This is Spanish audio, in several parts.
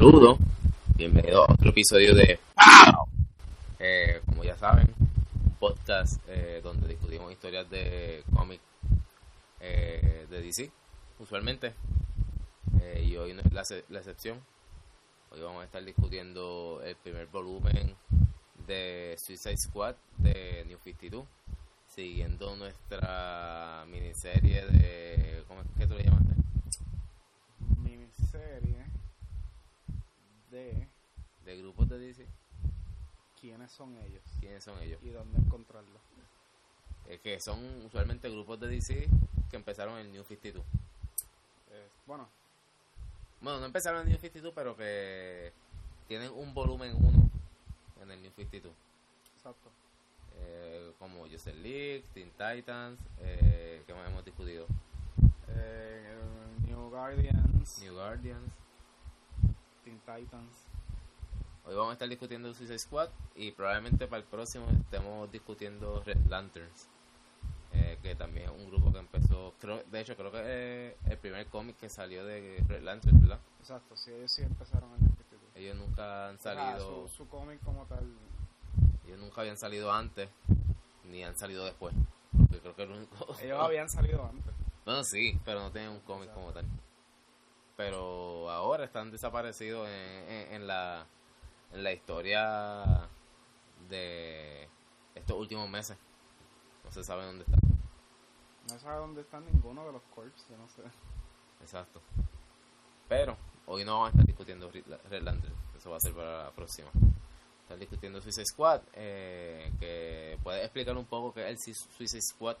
Saludos, bienvenido a otro episodio de ¡Pow! Eh, como ya saben, podcast eh, donde discutimos historias de cómics eh, de DC, usualmente. Eh, y hoy no es la, la excepción. Hoy vamos a estar discutiendo el primer volumen de Suicide Squad de New 52, siguiendo nuestra miniserie de. ¿Cómo es que tú le llamaste? miniserie de De grupos de DC. quiénes son ellos ¿Quiénes son ellos? y dónde encontrarlos. Eh, que son usualmente grupos de DC que empezaron en New 52. Eh, bueno, Bueno, no empezaron en New 52, pero que tienen un volumen 1 en el New 52. exacto. Eh, como Justice League, Teen Titans, eh, que más hemos discutido. Eh, New Guardians, New Guardians. Teen Titans. Hoy vamos a estar discutiendo Suicide Squad y probablemente para el próximo estemos discutiendo Red Lanterns. eh, que también es un grupo que empezó, creo, de hecho creo que es el primer cómic que salió de Red Lanterns, ¿verdad? Exacto, sí, ellos sí empezaron en el instituto. Ellos nunca han salido, su, su cómic como tal. ellos nunca habían salido antes, ni han salido después. Porque creo que el único... Ellos habían salido antes. Bueno, sí, pero no tienen un cómic como tal. Pero ahora están desaparecidos en, en, en la, en la historia de estos últimos meses. No se sabe dónde están. No sabe dónde están ninguno de los corps, yo no sé. Exacto. Pero hoy no vamos a estar discutiendo Red Lantern. Eso va a ser para la próxima. Estar discutiendo Suicide Squad. Eh, que puedes explicar un poco qué es el Su- Suicide Squad.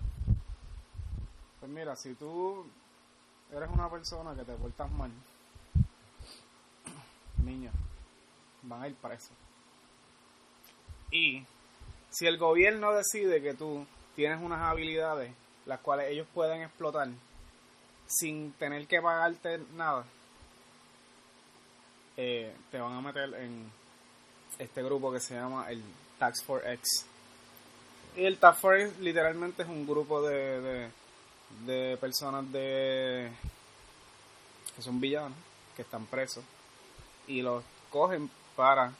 Pues mira, si tú eres una persona que te portas mal, niño, van a ir presos. Y si el gobierno decide que tú tienes unas habilidades las cuales ellos pueden explotar sin tener que pagarte nada, eh, te van a meter en este grupo que se llama el Tax for X. Y el Task Force literalmente es un grupo de, de personas de que son villanos, que están presos, y los cogen para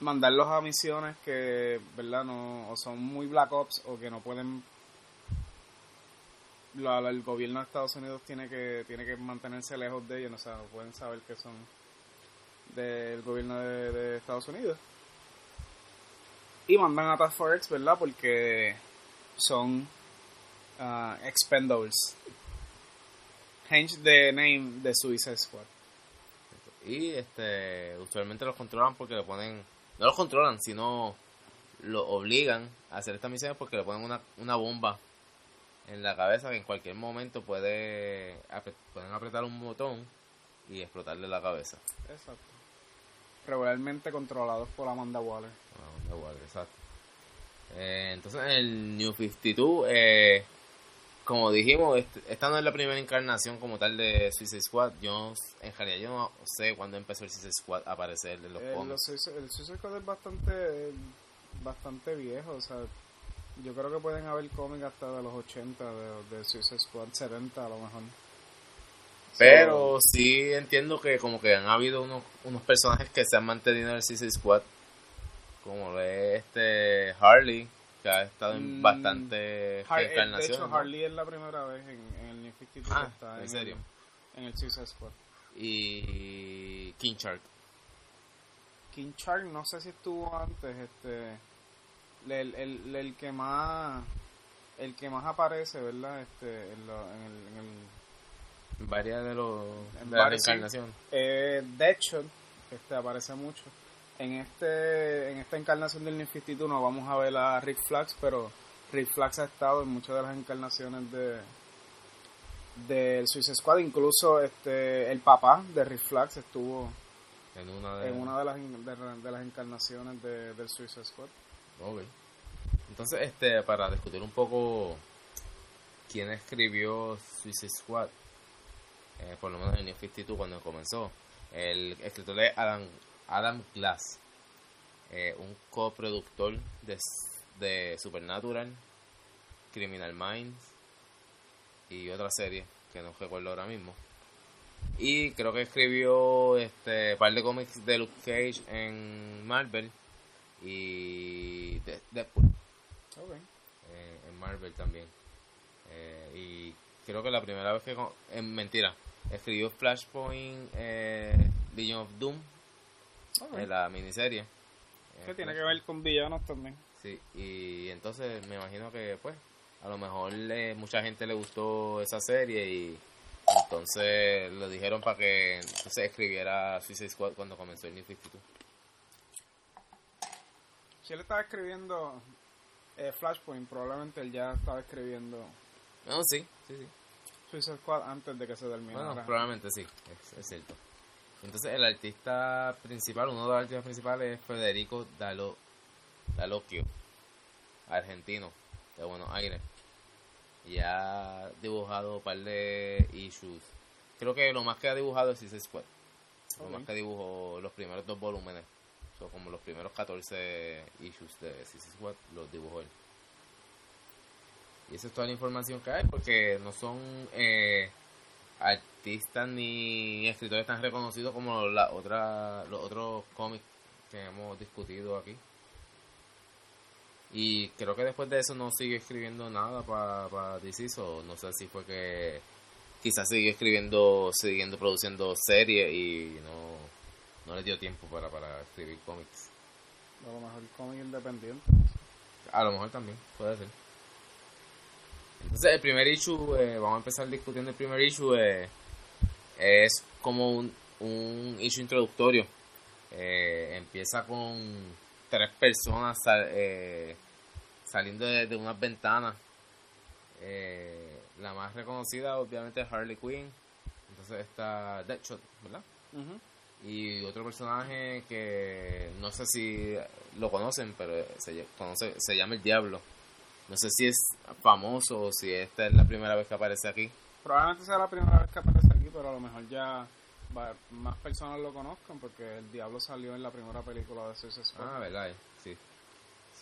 mandarlos a misiones que, ¿verdad? No, o son muy Black Ops o que no pueden... la- la- el gobierno de Estados Unidos tiene que tiene que mantenerse lejos de ellos, o sea, no pueden saber que son del gobierno de, de Estados Unidos. Y mandan a Task Force, ¿verdad? Porque son uh, expendables. Hence the name de Suicide Squad. Y este usualmente los controlan porque le ponen. No los controlan, sino lo obligan a hacer estas misiones porque le ponen una, una bomba en la cabeza que en cualquier momento puede pueden apretar un botón y explotarle la cabeza. Exacto. Regularmente controlados por Amanda Waller. Ah, da igual, exacto. Eh, entonces, en el New 52, eh, como dijimos, este- esta no es la primera encarnación como tal de Suicide Squad. Yo, en realidad, yo no sé cuándo empezó el Suicide Squad a aparecer en los Eh, cómics. el Suicide Squad es bastante, bastante viejo. O sea, yo creo que pueden haber cómics hasta de los 80 de, de Suicide Squad, 70 a lo mejor. Pero sí entiendo que como que han habido unos, unos personajes que se han mantenido en el Suicide Squad. Como lo es este Harley, que ha estado en Mm, bastante Har- eh, de hecho, ¿no? Harley es la primera vez en, en el New 52 Ah, que está ¿en en, serio? El, en el Suicide Squad. Y King Shark. King Shark no sé si estuvo antes, este el, el, el que más el que más aparece, ¿verdad? Este en, lo- en el, en el Varias de los En de la sí. eh, Deadshot, este aparece mucho. En este en esta encarnación del New 52 no vamos a ver a Rick Flax, pero Rick Flax ha estado en muchas de las encarnaciones de del Suicide Squad, incluso este el papá de Rick Flax estuvo En una de, en una de las de, de las encarnaciones de, del Suicide Squad. Ok. Entonces, este, para discutir un poco quién escribió Suicide Squad, eh, por lo menos en New 52 cuando comenzó, el escritor es Adam, Adam Glass, eh, un coproductor de, de Supernatural, Criminal Minds y otra serie que no recuerdo ahora mismo. Y creo que escribió este par de cómics de Luke Cage en Marvel y de Deadpool eh, en Marvel también. Eh, y creo que la primera vez que... En mentira, escribió Flashpoint Legion of Doom en la miniserie. Que tiene que ver con villanos también. Sí, y entonces me imagino que pues a lo mejor le, mucha gente le gustó esa serie y entonces lo dijeron para que se escribiera Suicide Squad cuando comenzó el New 52. Si él estaba escribiendo eh, Flashpoint, probablemente él ya estaba escribiendo. No, sí, sí, sí. Suicide Squad antes de que se terminara. Bueno, probablemente sí, es, cierto. Entonces, el artista principal, uno de los artistas principales es Federico Dalo, Dalocchio, argentino, de Buenos Aires. Y ha dibujado un par de issues. Creo que lo más que ha dibujado es Suicide Squad. Lo más que dibujó los primeros dos volúmenes como los primeros 14 issues de CC Squad los dibujó él. Y esa es toda la información que hay, porque no son eh, artistas ni escritores tan reconocidos como la otra, los otros cómics que hemos discutido aquí. Y creo que después de eso no sigue escribiendo nada para pa DC, o no sé si fue que quizás sigue escribiendo, siguiendo produciendo series y no no le dio tiempo para, para escribir cómics. A lo mejor cómic independiente. A lo mejor también, puede ser. Entonces el primer issue, eh, vamos a empezar discutiendo el primer issue, eh, es como un, un issue introductorio. Eh, empieza con tres personas saliendo de, unas ventanas. la más reconocida obviamente es Harley Quinn. Entonces está Deadshot, ¿verdad? y otro personaje que no sé si lo conocen, pero se, conoce, se llama el Diablo. No sé si es famoso o si esta es la primera vez que aparece aquí. Probablemente sea la primera vez que aparece pero a lo mejor ya más personas lo conozcan porque el Diablo salió en la primera película de Suicide Squad. Ah, verdad, sí.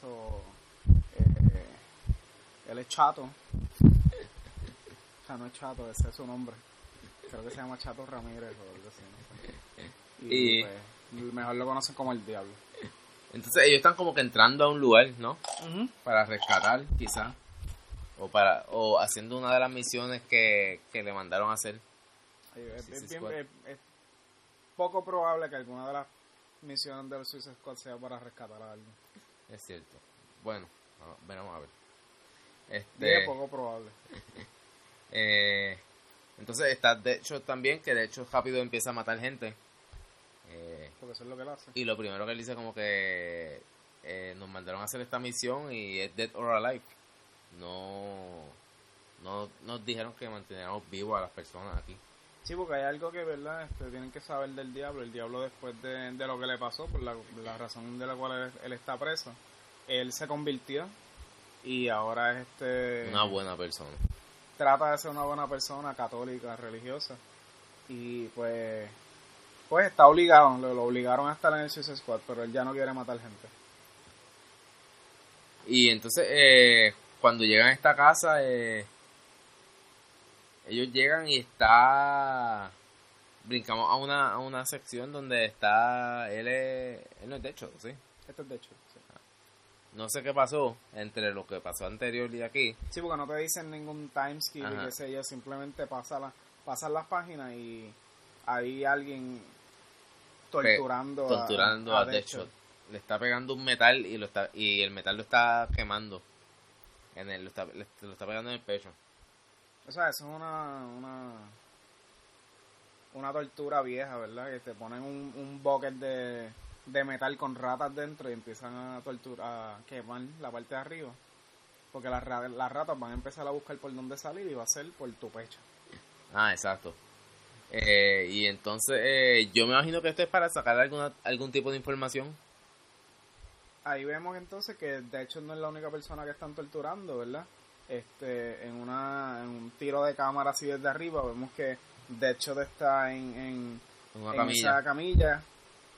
So, eh, él es chato. o sea, no es chato, ese es su nombre. Creo que se llama Chato Ramírez o algo así, y, pues, mejor lo conocen como el diablo. Entonces ellos están como que entrando a un lugar, ¿no? Para rescatar, quizás. O para o haciendo una de las misiones que, le mandaron a hacer. Es, poco probable que alguna de las misiones del Suicide Squad sea para rescatar a alguien. Es cierto. Bueno, vamos a ver. Este, es poco probable. eh, entonces está de hecho también que de hecho rápido empieza a matar gente. Eh, Porque eso es lo que él hace. Y lo primero que él dice como que eh, nos mandaron a hacer esta misión y es Dead or Alive. No, no nos dijeron que manteniéramos vivos a las personas aquí. Sí, porque hay algo que, ¿verdad? Este, tienen que saber del diablo. El diablo después de, lo que le pasó, por la, razón de la cual él, está preso, él se convirtió y ahora es este... Una buena persona. Trata de ser una buena persona, católica, religiosa. Y pues pues está obligado, lo, obligaron a estar en el Suicide Squad, pero él ya no quiere matar gente. Y entonces, eh, cuando llegan a esta casa, eh, ellos llegan y está. Brincamos a una, a una sección donde está. Él, es, él no es de hecho, ¿sí? Esto es sí. No sé qué pasó entre lo que pasó anterior y aquí. Sí, porque no te dicen ningún timeskip y qué sé yo, simplemente pasa la, pasan las páginas y ahí alguien torturando, torturando a, Deadshot. Le está pegando un metal y lo está y el metal lo está quemando. En el, lo, está, lo está pegando en el pecho. O sea, eso es una, una, una tortura vieja, ¿verdad? Que te ponen un, un bucket de, de metal con ratas dentro y empiezan a torturar, a quemar la parte de arriba. Porque las, las ratas van a empezar a buscar por dónde salir y va a ser por tu pecho. Ah, exacto. Eh, y entonces, eh, yo me imagino que esto es para sacar alguna, algún tipo de información. Ahí vemos entonces que de hecho no es la única persona que están torturando, ¿verdad? Este, en, una, en un tiro de cámara así desde arriba, vemos que de hecho está en, en, esa camilla.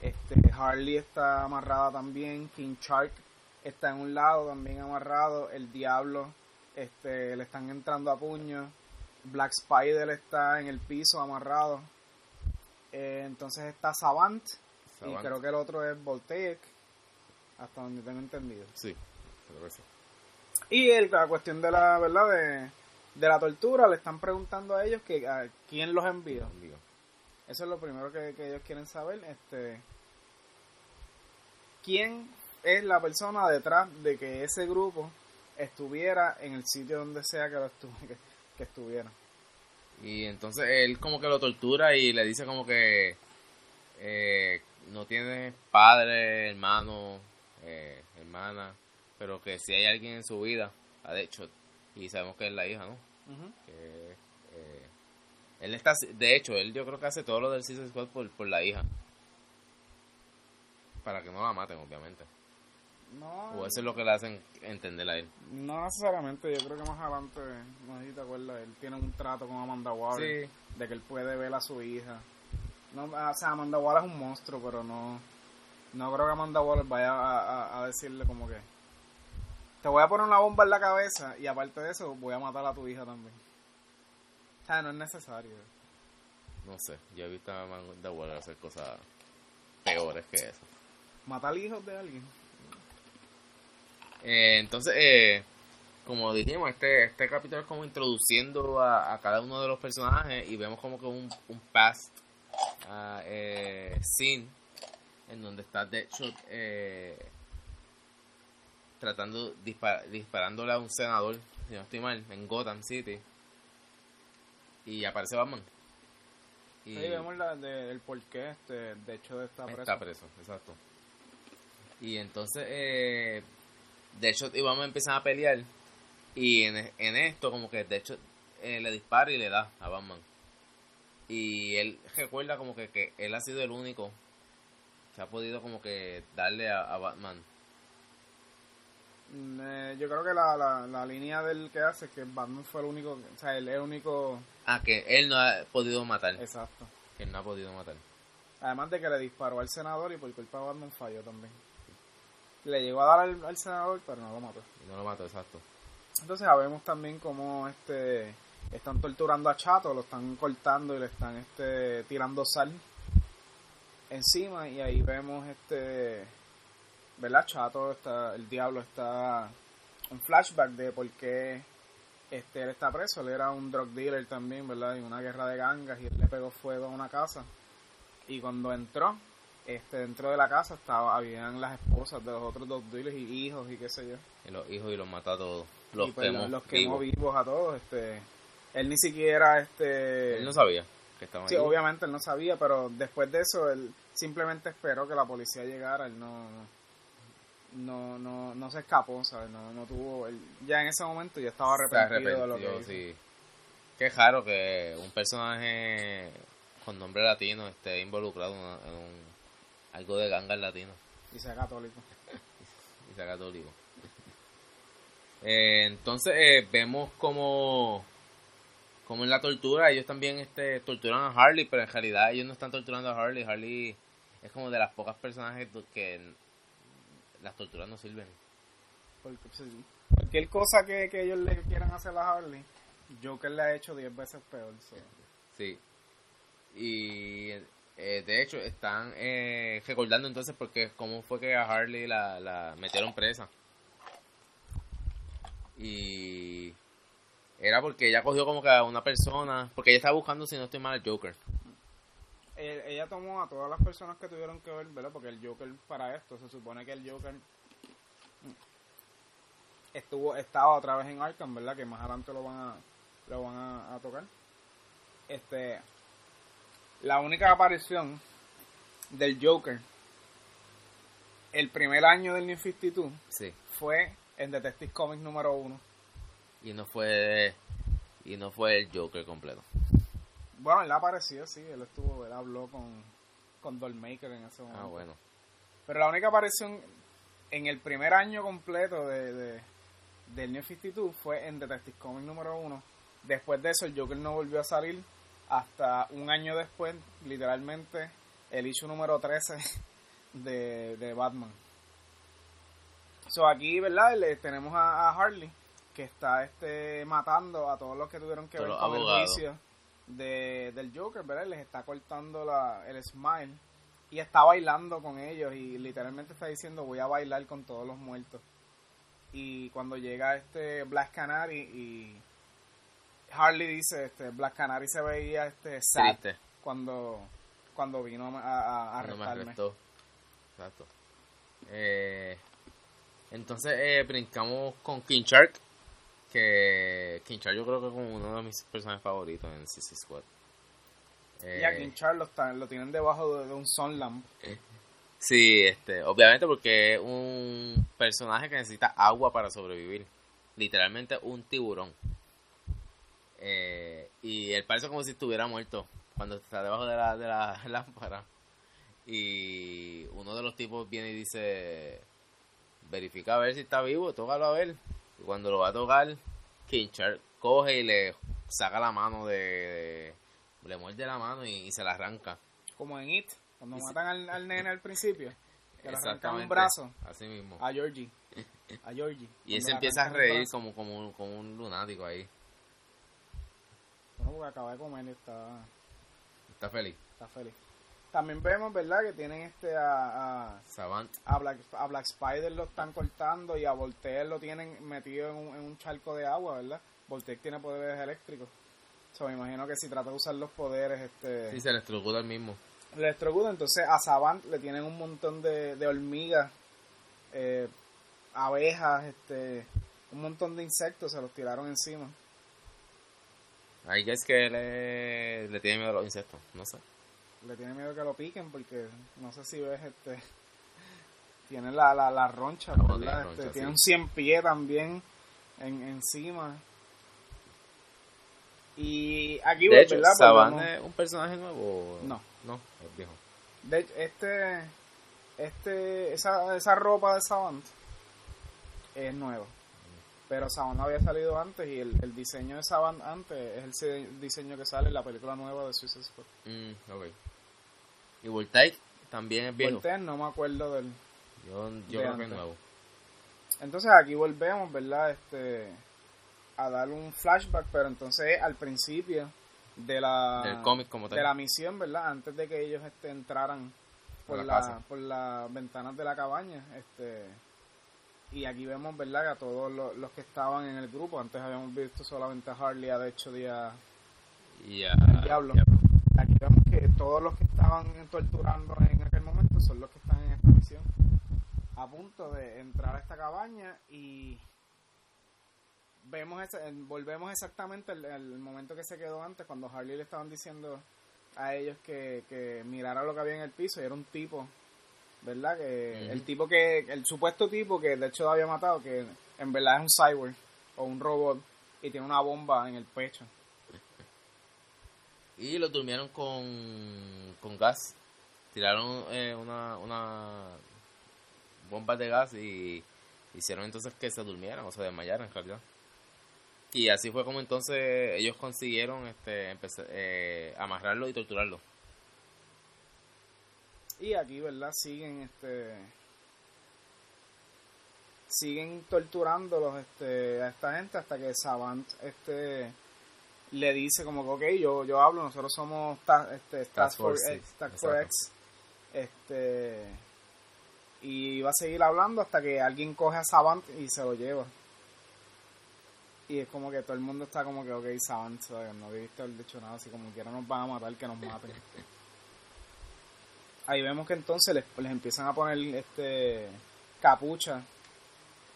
Este, Harley está amarrada también, King Shark está en un lado también amarrado, el diablo este, le están entrando a puño Black Spider está en el piso amarrado. Eh, entonces está Savant, Savant. y creo que el otro es Voltaic, hasta donde tengo entendido. Sí, creo que sí. Y el- la cuestión de la verdad de, de la tortura, le están preguntando a ellos que a quién los envió. Eso es lo primero que, que ellos quieren saber. Este, ¿Quién es la persona detrás de que ese grupo estuviera en el sitio donde sea que, lo estu- que, que estuviera? Y entonces él como que lo tortura y le dice como que eh, no tiene padre, hermano, eh, hermana, pero que si hay alguien en su vida, ha hecho, y sabemos que es la hija, ¿no? Que, eh, él está, de hecho, él yo creo que hace todo lo del Suicide Squad por, por la hija. Para que no la maten, obviamente. No, O eso es lo que le hacen entender a él. no necesariamente. Yo creo que más adelante, no sé si te acuerdas, él tiene un trato con Amanda Waller de que él puede ver a su hija. No, o sea, Amanda Waller es un monstruo, pero no, no creo que Amanda Waller vaya a, a- a decirle como que te voy a poner una bomba en la cabeza y aparte de eso voy a matar a tu hija también. O sea, no es necesario. No sé, yo he visto a Amanda Waller hacer cosas peores que eso. Matar hijos de alguien. Eh, entonces, eh, como dijimos, este, este capítulo es como introduciendo a, a cada uno de los personajes y vemos como que un, un past eh, scene en donde está Deadshot eh, tratando, dispar- disparándole a un senador, si no estoy mal, en Gotham City. Y aparece Batman. Y Ahí vemos la, de- el porqué este, de hecho de esta presa. Está preso, exacto. Y entonces, eh, de hecho, y vamos a empezar a pelear. Y en, en esto, como que de hecho, eh, le dispara y le da a Batman. Y él recuerda como que, que él ha sido el único que ha podido como que darle a, a Batman. Mm, eh, yo creo que la, la, la línea del que hace es que Batman fue el único, o sea, él es el único, Ah, que él no ha podido matar. exacto. Que él no ha podido matar. Además de que le disparó al senador y por culpa de Batman falló también. Le llegó a dar al, al senador, pero no lo mató. Y no lo mató, exacto. Entonces sabemos también cómo este están torturando a Chato, lo están cortando y le están este tirando sal encima y ahí vemos este ¿verdad? Chato está el diablo está un flashback de por qué este él está preso, él era un drug dealer también, ¿verdad? En una guerra de gangas y él le pegó fuego a una casa. Y cuando entró, este dentro de la casa estaba habían las esposas de los otros dos dealers y hijos y qué sé yo. Y los hijos y los mató a todos. Los Y, pues, quemó los quemó vivos. vivos a todos. Este, él ni siquiera, este, Él no sabía que estaban sí, obviamente él no sabía, pero después de eso él simplemente esperó que la policía llegara. Él no, no, no, no se escapó, ¿sabes? No, no tuvo, él, ya en ese momento ya estaba arrepentido, de lo que hizo. sí. Qué raro que un personaje con nombre latino esté involucrado en, un, algo de gangas latino y sea católico. y sea católico. Eh, entonces eh, vemos como, como en la tortura ellos también este, torturan a Harley, pero en realidad ellos no están torturando a Harley. Harley es como de las pocas personajes que las torturas no sirven. Porque, pues, cualquier cosa que, que ellos le quieran hacer a Harley, Joker le ha hecho 10 veces peor. so. Sí. Y eh, de hecho están eh, recordando entonces porque cómo fue que a Harley la, la metieron presa. Y era porque ella cogió como que a una persona, porque ella estaba buscando, si no estoy mal, al Joker. Eh, ella tomó a todas las personas que tuvieron que ver, ¿verdad? Porque el Joker para esto, se supone que el Joker estuvo estaba otra vez en Arkham, ¿verdad? Que más adelante lo van a lo van a, a tocar. Este la única aparición del Joker el primer año del New 52 Sí. fue en Detective Comics número uno. Y no fue y no fue el Joker completo. Bueno, él apareció, sí, él estuvo, él habló con, con Dollmaker en ese momento. Ah, bueno. Pero la única aparición en el primer año completo de, de- del New 52 fue en Detective Comics número 1. Después de eso, el Joker no volvió a salir hasta un año después, literalmente, el issue número 13 de, de Batman. So, aquí, ¿verdad? Le, tenemos a, a Harley que está este matando a todos los que tuvieron que Todos ver con el abogados. De, del Joker, ¿verdad? Les está cortando la, el smile y está bailando con ellos y literalmente está diciendo voy a bailar con todos los muertos. Y cuando llega este Black Canary y Harley dice, este Black Canary se veía este sad cuando cuando vino a, a, Exacto. Eh, entonces eh, brincamos con King Shark que King Char yo creo que es como uno de mis personajes favoritos en CC Squad. y a eh, King Char lo, lo tienen debajo de, un sun lamp. Sí, este, obviamente porque es un personaje que necesita agua para sobrevivir. Literalmente un tiburón. Eh, y él parece como si estuviera muerto cuando está debajo de la, de la lámpara. Y uno de los tipos viene y dice, verifica a ver si está vivo, tócalo a ver cuando lo va a tocar, Kinchar coge y le saca la mano de, le muerde la mano y, se la arranca. Como en It, cuando matan al, al, nene al principio, que le arrancan un brazo. Así mismo. A Georgie. A Georgie. y él se empieza a reír como, como, un, como un lunático ahí. Bueno, porque acaba de comer y está... Está feliz. Está feliz. También vemos, ¿verdad? Que tienen este a, a, Savant. a, Black, a Black Spider lo están cortando y a Voltaire lo tienen metido en un, en un charco de agua, ¿verdad? Voltaire tiene poderes eléctricos. So, me imagino que si trata de usar los poderes, este... Sí, se electrocuta el mismo. Le electrocuta, entonces a Savant le tienen un montón de, de hormigas, eh, abejas, este... Un montón de insectos, se los tiraron encima. Ahí es que le, le tiene miedo a los insectos, no sé le tiene miedo que lo piquen porque no sé si ves este tiene la, la, la roncha, este, tiene un cien pie también en, encima y aquí de hecho, ¿verdad? es un personaje nuevo no no es viejo de hecho, este este esa, esa ropa de Savant es nueva pero Savant había salido antes y el, el diseño de Savant antes es el diseño que sale en la película nueva de Suicide Squad. Mm, okay. Y Voltaire también es viejo. Voltaire no me acuerdo del. Yo, yo creo que es nuevo. Entonces aquí volvemos, ¿verdad? Este a dar un flashback, pero entonces al principio de la del cómic como tal. de la misión, ¿verdad? Antes de que ellos este, entraran por, la, por las ventanas de la cabaña, este y aquí vemos, ¿verdad? Que a todos los, que estaban en el grupo, antes habíamos visto solamente a Harley, a de hecho día y a, Diablo. Aquí vemos que todos los que estaban torturando en aquel momento son los que están en esta misión. A punto de entrar a esta cabaña y vemos volvemos exactamente al momento que se quedó antes, cuando Harley le estaban diciendo a ellos que, que mirara lo que había en el piso y era un tipo, ¿verdad? Que el tipo que, el supuesto tipo que de hecho lo había matado, que en verdad es un cyborg o un robot y tiene una bomba en el pecho. Y lo durmieron con, con gas. Tiraron eh, una, una bomba de gas y hicieron entonces que se durmieran o se desmayaran en realidad. Y así fue como entonces ellos consiguieron este empezar, eh, amarrarlo y torturarlo. Y aquí, ¿verdad? Siguen este siguen torturándolos este a esta gente hasta que Savant este le dice como que, ok, yo, yo hablo, nosotros somos este, Task, Force, X, este, y va a seguir hablando hasta que alguien coge a Savant y se lo lleva. Y es como que todo el mundo está como que, ok, Savant, no viste el dicho nada, así como quiera nos van a matar, que nos maten. Ahí vemos que entonces les, les empiezan a poner este capucha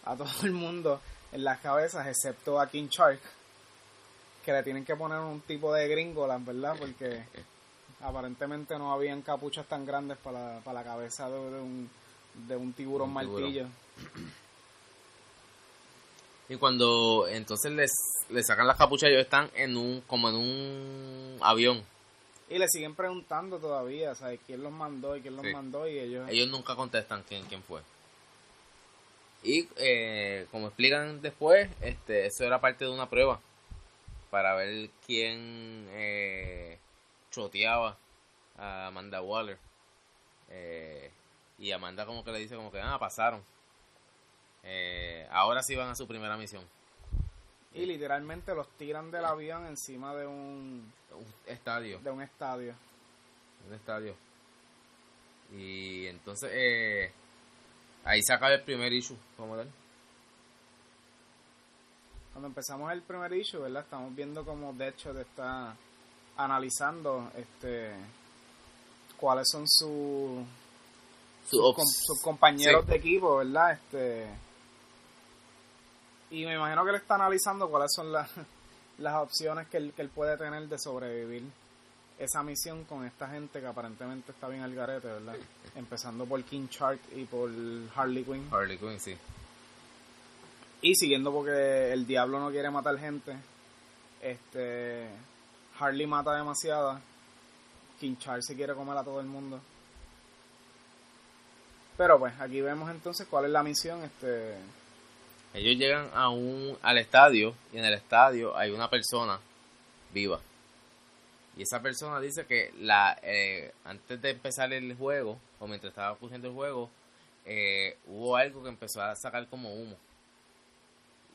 a todo el mundo en las cabezas, excepto a King Shark que le tienen que poner un tipo de gringolas, ¿verdad? Porque aparentemente no habían capuchas tan grandes para, para la cabeza de, un, de un tiburón martillo. Y cuando entonces les, les sacan las capuchas, ellos están en un como en un avión. Y le siguen preguntando todavía, ¿sabes? ¿Quién los mandó y quién los mandó? Y ellos... Ellos nunca contestan quién, quién fue. Y eh, como explican después, este eso era parte de una prueba para ver quién eh, choteaba a Amanda Waller. Eh, y Amanda como que le dice como que, ah, pasaron. Eh, ahora sí van a su primera misión. Y literalmente los tiran del avión encima de un, Un estadio. de un estadio. Un estadio. Y entonces, eh, ahí se acaba el primer issue, como tal. Cuando empezamos el primer issue, ¿verdad? Estamos viendo como Deadshot está analizando este cuáles son Su sus, ops- com- sus compañeros sí. de equipo, ¿verdad? Este y me imagino que él está analizando cuáles son las, las opciones que él, que él puede tener de sobrevivir esa misión con esta gente que aparentemente está bien al garete, ¿verdad? Empezando por King Shark y por Harley Quinn. Harley Quinn, sí. Y siguiendo porque el diablo no quiere matar gente. Este Harley mata demasiada. King Charles se quiere comer a todo el mundo. Pero pues aquí vemos entonces cuál es la misión. Este Ellos llegan a un, al estadio y en el estadio hay una persona viva. Y esa persona dice que la eh, antes de empezar el juego, o mientras estaba ocurriendo el juego, eh, hubo algo que empezó a sacar como humo.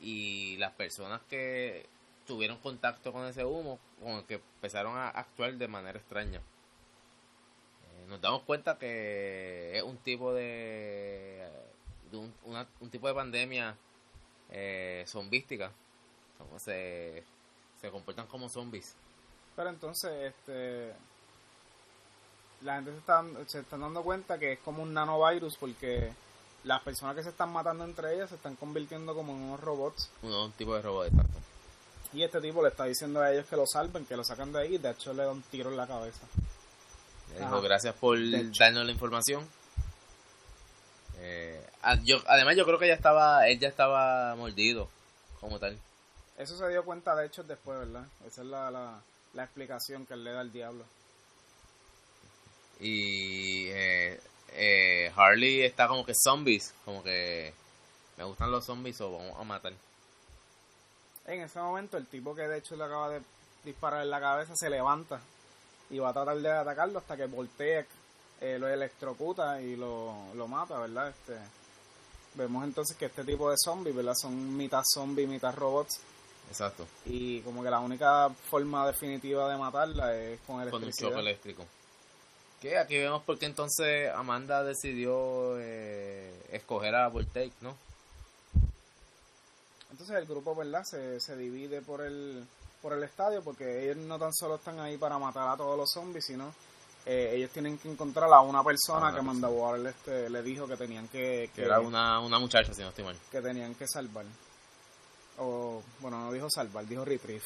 Y las personas que tuvieron contacto con ese humo, como que empezaron a actuar de manera extraña. Eh, nos damos cuenta que es un tipo de, un, un tipo de pandemia eh, zombística. Se, se comportan como zombies. Pero entonces, este la gente se está, se están dando cuenta que es como un nanovirus porque las personas que se están matando entre ellas se están convirtiendo como en unos robots. Uno, un tipo de robot exacto. Y este tipo le está diciendo a ellos que lo salven, que lo sacan de ahí y de hecho le da un tiro en la cabeza. Le dijo, Ajá. gracias por darnos la información. Eh, ah, yo, además yo creo que ya estaba, él ya estaba mordido, como tal. Eso se dio cuenta de hecho después, ¿verdad? Esa es la, la, la explicación que él le da al diablo. Y eh, eh, Harley está como que zombies, como que me gustan los zombies o vamos a matar. En ese momento el tipo que de hecho le acaba de disparar en la cabeza se levanta y va a tratar de atacarlo hasta que Voltec eh, lo electrocuta y lo, lo mata, ¿verdad? Este, vemos entonces que este tipo de zombies, ¿verdad? Son mitad zombie, mitad robots Exacto, y como que la única forma definitiva de matarla es con con un electricidad. choque eléctrico. Que aquí vemos por qué entonces Amanda decidió eh, escoger a Voltaic, ¿no? Entonces el grupo, ¿verdad? Se, se divide por el, por el estadio porque ellos no tan solo están ahí para matar a todos los zombies, sino eh, ellos tienen que encontrar a una persona que Mandalore este, le dijo que tenían que, Que era una, una muchacha, si no estoy mal. que tenían que salvar. O, bueno, no dijo salvar, dijo retrieve.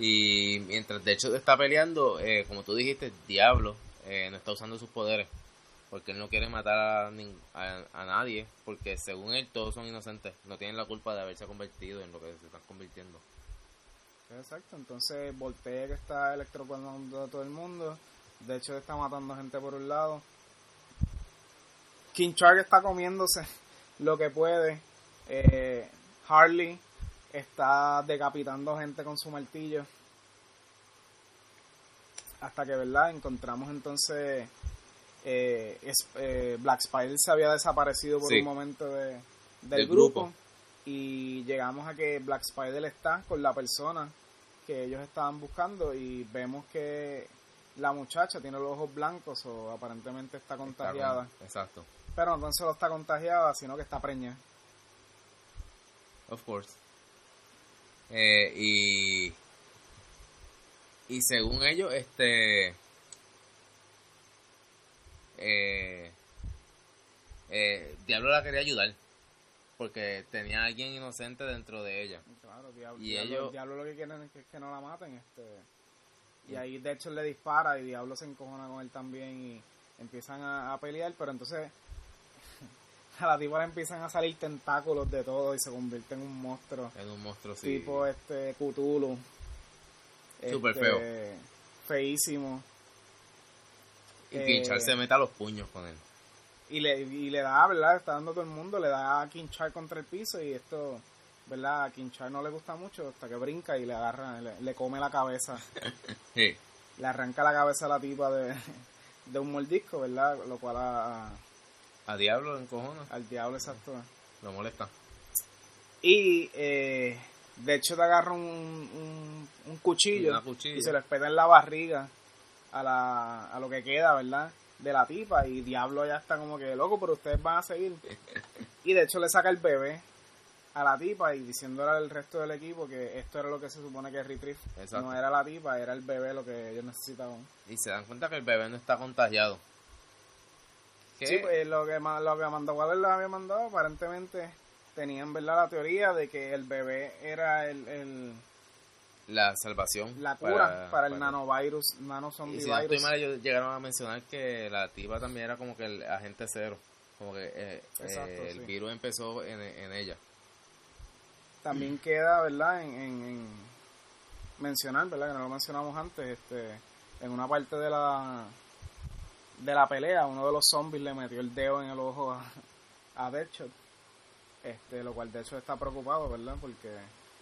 Y mientras de hecho está peleando, eh, como tú dijiste, Diablo eh, no está usando sus poderes. Porque él no quiere matar a, a, nadie. Porque según él todos son inocentes. No tienen la culpa de haberse convertido en lo que se están convirtiendo. Exacto, entonces Voltec está electrocutando a todo el mundo. De hecho, está matando gente por un lado. King Shark está comiéndose lo que puede. Eh, Harley está decapitando gente con su martillo. Hasta que, ¿verdad? Encontramos entonces. eh, es- eh, Black Spider se había desaparecido por Sí. un momento de- del, Del grupo. grupo. Y llegamos a que Black Spider está con la persona que ellos estaban buscando. Y vemos que la muchacha tiene los ojos blancos o aparentemente está contagiada. con- exacto. Pero no solo está contagiada, sino que está preñada. Of course. Eh, y. Y según ellos, este. Eh, eh, Diablo la quería ayudar. Porque tenía a alguien inocente dentro de ella. Claro, Diablo, Y Diablo- ellos- Diablo lo que quieren es que, que no la maten. este Y ahí de hecho le dispara y Diablo se encojona con él también y empiezan a, a pelear, pero entonces a la tipa le empiezan a salir tentáculos de todo y se convierte en un monstruo En un monstruo sí. tipo este Cthulhu. Súper Este, feo. Feísimo. y eh, se mete a los puños con él. Y le, y le da, ¿verdad? Está dando todo el mundo, le da a King Char contra el piso y esto, ¿verdad? A King Char no le gusta mucho hasta que brinca y le agarra, le, le come la cabeza, Sí. le arranca la cabeza a la tipa de, de un mordisco, ¿verdad? Lo cual a- a- A Diablo en cojona. al diablo exacto. Lo molesta. Y eh, De hecho, te agarra un, un, un cuchillo, y se lo espeta en la barriga a, la, a lo que queda, ¿verdad? De la tipa. Y Diablo ya está como que loco, pero ustedes van a seguir. Y de hecho, le saca el bebé a la tipa y diciéndole al resto del equipo que esto era lo que se supone que es Retrieve. Exacto. No era la tipa, era el bebé lo que ellos necesitaban. Y se dan cuenta que el bebé no está contagiado. ¿Qué? Sí, pues lo que, lo que Amanda Waller les había mandado, aparentemente tenían verdad la teoría de que el bebé era el, el- La salvación. la cura para, el nanovirus, nano zombie Y si no estoy mal, ellos llegaron a mencionar que la tipa también era como que el agente cero. Como que eh, Exacto, eh, el sí. virus empezó en, en ella. También queda, ¿verdad? En, en- en mencionar, ¿verdad? Que no lo mencionamos antes, este, en una parte de la de la pelea, uno de los zombies le metió el dedo en el ojo a, a Deadshot. Este, lo cual Deadshot está preocupado, ¿verdad? Porque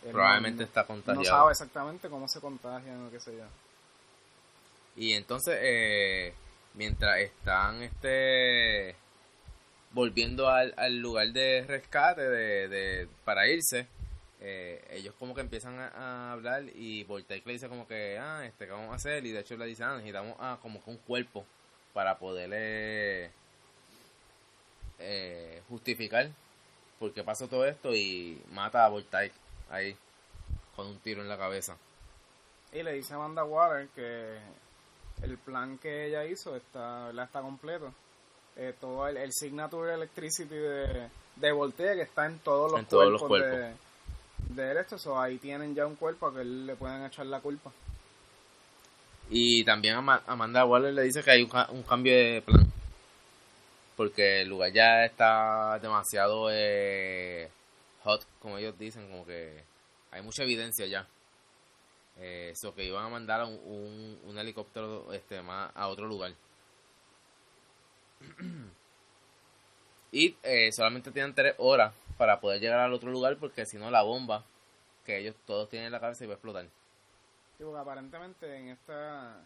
él Probablemente no- está no contagiado. sabe exactamente cómo se contagian o qué sé yo. Y entonces, eh, mientras están este volviendo al, al lugar de rescate de, de para irse, eh, ellos como que empiezan a, a hablar y Voltaire le dice como que, ah, este, ¿qué vamos a hacer? Y de hecho le dice, ah, necesitamos ah, como que un cuerpo para poderle eh, justificar por qué pasó todo esto y mata a Voltaire ahí con un tiro en la cabeza. Y le dice a Amanda Water que el plan que ella hizo está, ¿verdad? está completo. Eh, todo el, el Signature Electricity de, de Voltaire que está en todos los En todos los cuerpos de, de esto. So, ahí tienen ya un cuerpo a que él le pueden echar la culpa. Y también Ama- Amanda Waller le dice que hay un, ca- un cambio de plan. Porque el lugar ya está demasiado eh, hot, como ellos dicen, como que hay mucha evidencia ya. Eso que iban a mandar a un, un, un helicóptero este más a otro lugar. y eh, solamente tienen tres horas para poder llegar al otro lugar porque si no la bomba que ellos todos tienen en la cabeza iba a explotar. Sí, porque aparentemente en esta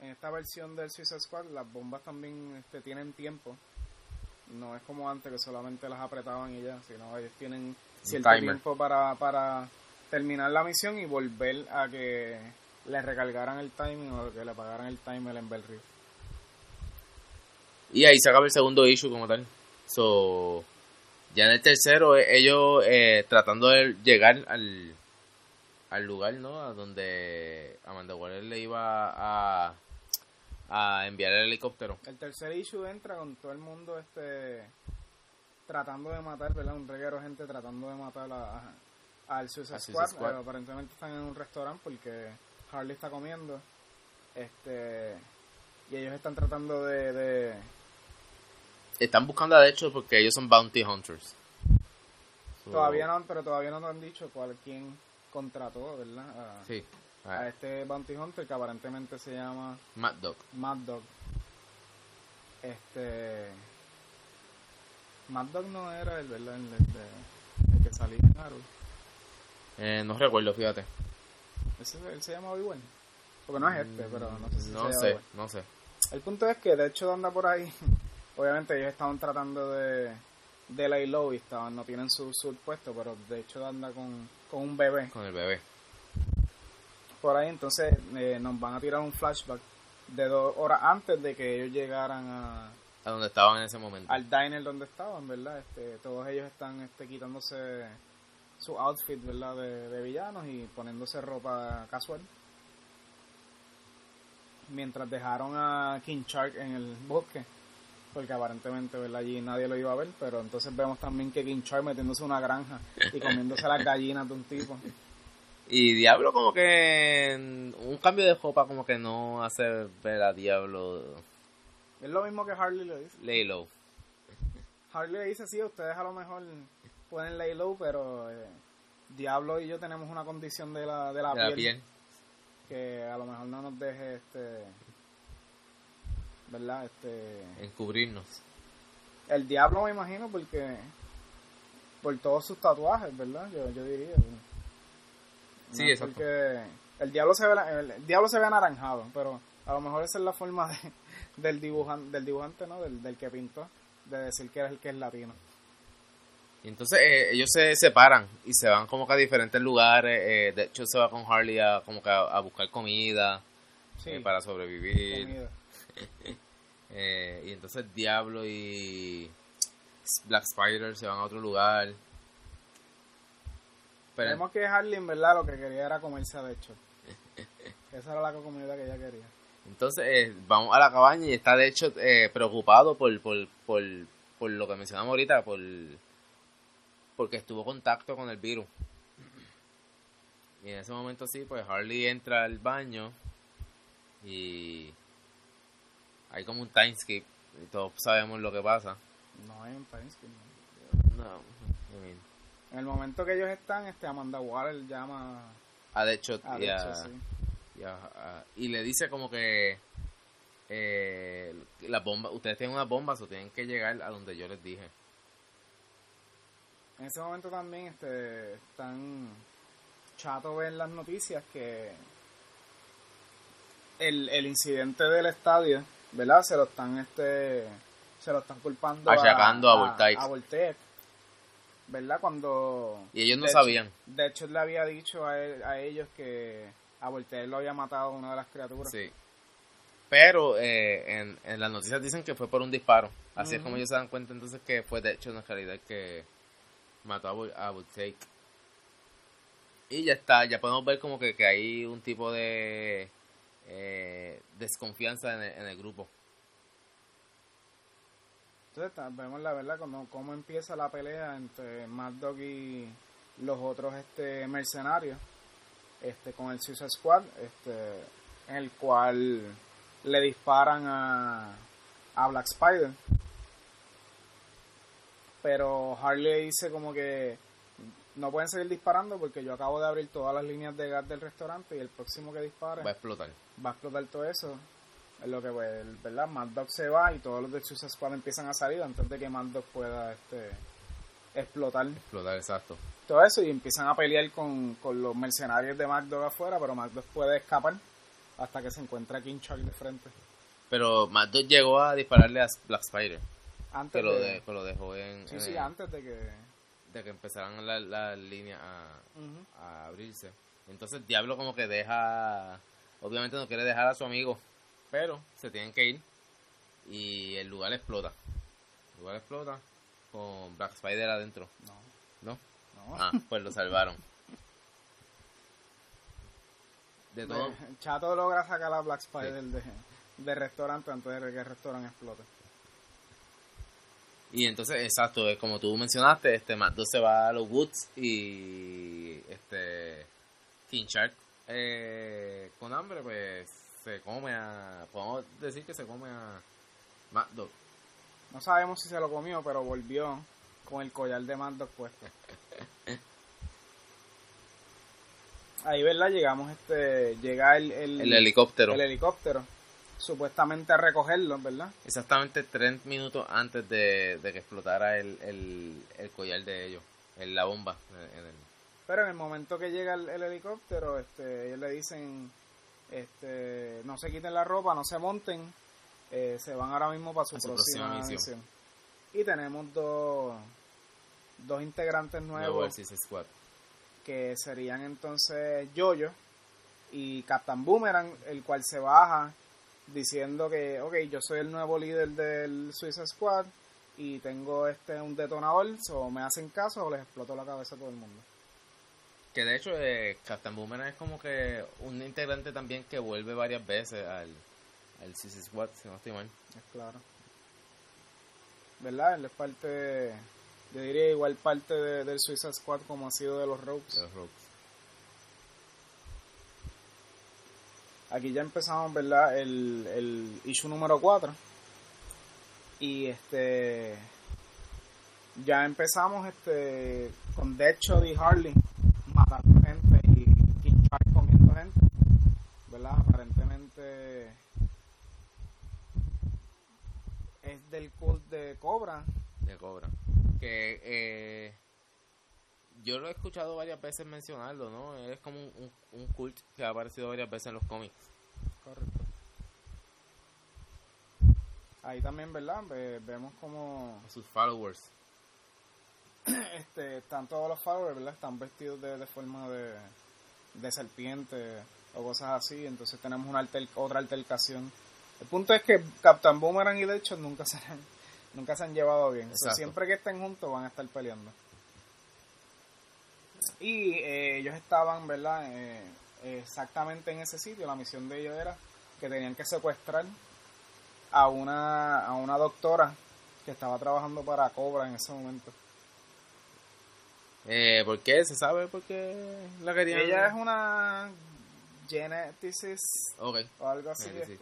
en esta versión del Suicide Squad las bombas también este, tienen tiempo. No es como antes que solamente las apretaban y ya, sino ellos tienen cierto timer. tiempo para, para terminar la misión y volver a que le recargaran el timing o que le pagaran el timer en Bell Reef. Y ahí se acaba el segundo issue como tal. So, ya en el tercero, ellos eh, tratando de llegar al, al lugar, ¿no? A donde Amanda Waller le iba a, a enviar el helicóptero. El tercer issue entra con todo el mundo este tratando de matar, ¿verdad? Un reguero gente tratando de matar a, a- al Suicide Squad. Squad. pero aparentemente están en un restaurante porque Harley está comiendo. Este y ellos están tratando de, de Están buscando a Deadshot porque ellos son bounty hunters. So, todavía no, pero todavía no nos han dicho cuál quién contrató, ¿verdad? A, Sí. a Ah, este bounty hunter que aparentemente se llama Mad Dog. Mad Dog. Este. Mad Dog no era el, ¿verdad? El, el de- el que salía en Arrow. Eh, no recuerdo, fíjate. Ese, él se llama igual. Porque no es este, pero no sé si No se sé, llama no sé. El punto es que de hecho anda por ahí. Obviamente ellos estaban tratando de, de lay low y estaban, no tienen su, su puesto, pero de hecho anda con, con un bebé Con el bebé. por ahí. Entonces eh, nos van a tirar un flashback de dos horas antes de que ellos llegaran a, A donde estaban en ese momento. al diner donde estaban, ¿verdad? Este, todos ellos están este, quitándose su outfit, ¿verdad? De, de villanos y poniéndose ropa casual. Mientras dejaron a King Shark en el bosque. Porque aparentemente, ¿verdad? Allí nadie lo iba a ver. Pero entonces vemos también que King metiéndose una granja y comiéndose las gallinas de un tipo. Y Diablo como que un cambio de ropa como que no hace ver a Diablo Es lo mismo que Harley le dice. lay low. Harley le dice, sí, ustedes a lo mejor pueden lay low, pero eh, Diablo y yo tenemos una condición de la, de la, de la piel. que a lo mejor no nos deje, este, ¿verdad? Este, En cubrirnos. el Diablo me imagino porque por todos sus tatuajes, ¿verdad? Yo, yo diría. Sí, exacto. Porque el Diablo se ve, el Diablo se ve anaranjado, pero a lo mejor esa es la forma de, del dibujante, del dibujante, ¿no? Del, del que pintó, de decir que es el que es latino. Y entonces eh, ellos se separan y se van como que a diferentes lugares. eh, de hecho, se va con Harley a, como que a, a buscar comida Sí, eh, para sobrevivir. comida. Eh, y entonces Diablo y Black Spider se van a otro lugar. Pero Vemos que Harley en verdad lo que quería era comerse a Deadshot. Esa era la comida que ella quería. entonces eh, vamos a la cabaña y está de hecho eh, preocupado por, por, por, por lo que mencionamos ahorita, por porque estuvo en contacto con el virus. Y en ese momento sí, pues Harley entra al baño y hay como un timeskip y todos sabemos lo que pasa. No hay un timeskip. no. No, I mean, En el momento que ellos están, este Amanda Waller llama a a y, a, sí. y, le dice como que eh, las bombas, ustedes tienen unas bombas o tienen que llegar a donde yo les dije. En ese momento también este, están chato ver las noticias que el, el incidente del estadio, ¿verdad? Se lo están este se lo están culpando Achacando a Voltaire. a Voltaire, ¿verdad? Cuando Y ellos no de hecho- sabían. de hecho él le había dicho a, él- a ellos que a Voltaire lo había matado una de las criaturas. Sí. Pero eh, en, en las noticias dicen que fue por un disparo. Así es como ellos se dan cuenta entonces que fue de hecho en realidad que mató a, a Bulltake. Y ya está, ya podemos ver como que, que hay un tipo de eh, desconfianza en el, en el grupo. Entonces vemos la verdad como cómo empieza la pelea entre Mad Dog y los otros este mercenarios este con el Suicide Squad este en el cual le disparan a, a Black Spider pero Harley dice como que no pueden seguir disparando porque yo acabo de abrir todas las líneas de gas del restaurante y el próximo que dispare Va a explotar. va a explotar todo eso. Es lo que, pues, ¿verdad? Mad Dog se va y todos los de Suicide Squad empiezan a salir antes de que Mad Dog pueda este, explotar Explotar, exacto. todo eso y empiezan a pelear con, con los mercenarios de Mad Dog afuera, pero Mad Dog puede escapar hasta que se encuentra King Shark de frente. Pero Mad Dog llegó a dispararle a Black Spider. Antes de, de, dejó en, sí, en sí, el- antes de que... de que empezaran las la líneas a, abrirse. Entonces Diablo como que deja, obviamente no quiere dejar a su amigo, pero se tienen que ir y el lugar explota. El lugar explota con Black Spider adentro, No, ¿no? no. Ah, pues lo salvaron. De todo, Chato logra sacar a Black Spider de, del restaurante antes de que el restaurante explote. Y entonces exacto, es como tú mencionaste, este Matt se va a los Woods y este King Shark eh, con hambre pues se come a, podemos decir que se come a Mad Dog. No sabemos si se lo comió, pero volvió con el collar de Mad Dog puesto. Ahí, ¿verdad? Llegamos, este, llega el, el, El helicóptero. el helicóptero, supuestamente a recogerlo, ¿verdad? Exactamente tres minutos antes de, de que explotara el, el, el collar de ellos, en la bomba. en el- Pero en el momento que llega el, el helicóptero, este, ellos le dicen, este, no se quiten la ropa, no se monten, eh, se van ahora mismo para su, próxima, próxima misión. misión. Y tenemos dos, dos integrantes nuevo nuevos Squad. que serían entonces Jojo y Captain Boomerang, el cual se baja diciendo que, ok, yo soy el nuevo líder del Suicide Squad y tengo este un detonador, o me hacen caso o les exploto la cabeza a todo el mundo. Que de hecho, eh, Captain Boomerang es como que un integrante también que vuelve varias veces al, al Suicide Squad, si no estoy mal. Es claro. ¿Verdad? Él es parte, yo diría igual parte de- del Suicide Squad como ha sido de los Rogues. de los Rogues. Aquí ya empezamos, ¿verdad? El, el issue número 4. Y este. Ya empezamos este con Deadshot y Harley matando gente y King comiendo gente. ¿Verdad? Aparentemente. Es del cult de Cobra. de Cobra. Que eh, yo lo he escuchado varias veces mencionarlo, ¿no? Es como un, un, un cult que ha aparecido varias veces en los cómics. Correcto. Ahí también, ¿verdad? Ve- vemos como Sus followers. este, están todos los followers, ¿verdad? Están vestidos de, de forma de, de serpiente o cosas así. Entonces tenemos una alter- otra altercación. El punto es que Captain Boomerang y Deadshot nunca se han, nunca se han llevado bien. O sea, Exacto. siempre que estén juntos van a estar peleando. Y eh, ellos estaban, ¿verdad? Eh, exactamente en ese sitio. La misión de ellos era que tenían que secuestrar a una, a una doctora que estaba trabajando para Cobra en ese momento. Eh, ¿Por qué? ¿Se sabe por qué la querían? Ella es una geneticist o algo así. Este.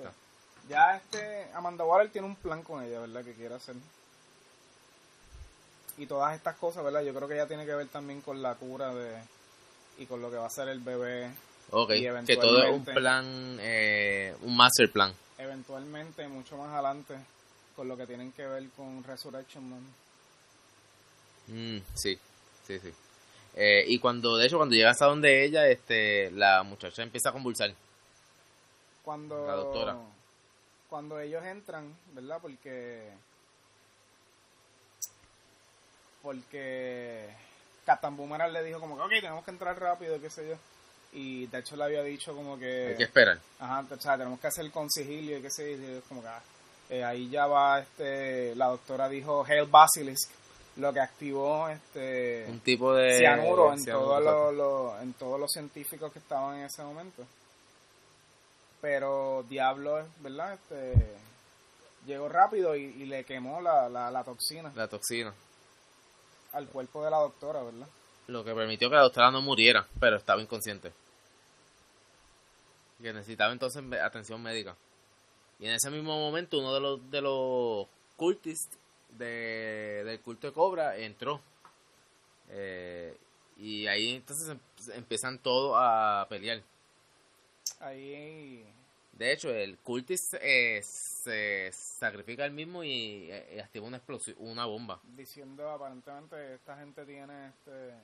Ya este Amanda Waller tiene un plan con ella, ¿verdad? Que quiere hacer. Y todas estas cosas, ¿verdad? Yo creo que ya tiene que ver también con la cura de y con lo que va a ser el bebé. Ok. Y Que todo es un plan, eh, un master plan. Eventualmente, mucho más adelante, con lo que tienen que ver con Resurrection Man. Mm, sí, sí, sí. Eh, y cuando, de hecho, cuando llegas a donde ella, este, la muchacha empieza a convulsar. Cuando La doctora. cuando ellos entran, ¿verdad? Porque porque Captain Boomerang le dijo como que, ok, tenemos que entrar rápido, qué sé yo. Y de hecho le había dicho como que, Hay que esperar. ajá, o sea, tenemos que hacer con sigilio y qué sé yo. Como que, ah, eh, ahí ya va, este, la doctora dijo Hail Basilisk, lo que activó, este, Un tipo de... cianuro en todos los, los- en todos los científicos que estaban en ese momento. Pero Diablo, ¿verdad? Este, llegó rápido y, y le quemó la, la, la toxina La toxina. Al cuerpo de la doctora, ¿verdad? Lo que permitió que la doctora no muriera, pero estaba inconsciente. Que necesitaba entonces atención médica. Y en ese mismo momento uno de los de los cultists de, del culto de Cobra entró. Eh, y ahí entonces em- empiezan todos a pelear. Ahí, De hecho, el cultist eh, se sacrifica él mismo y eh, activa una explosión, una bomba. diciendo aparentemente esta gente tiene este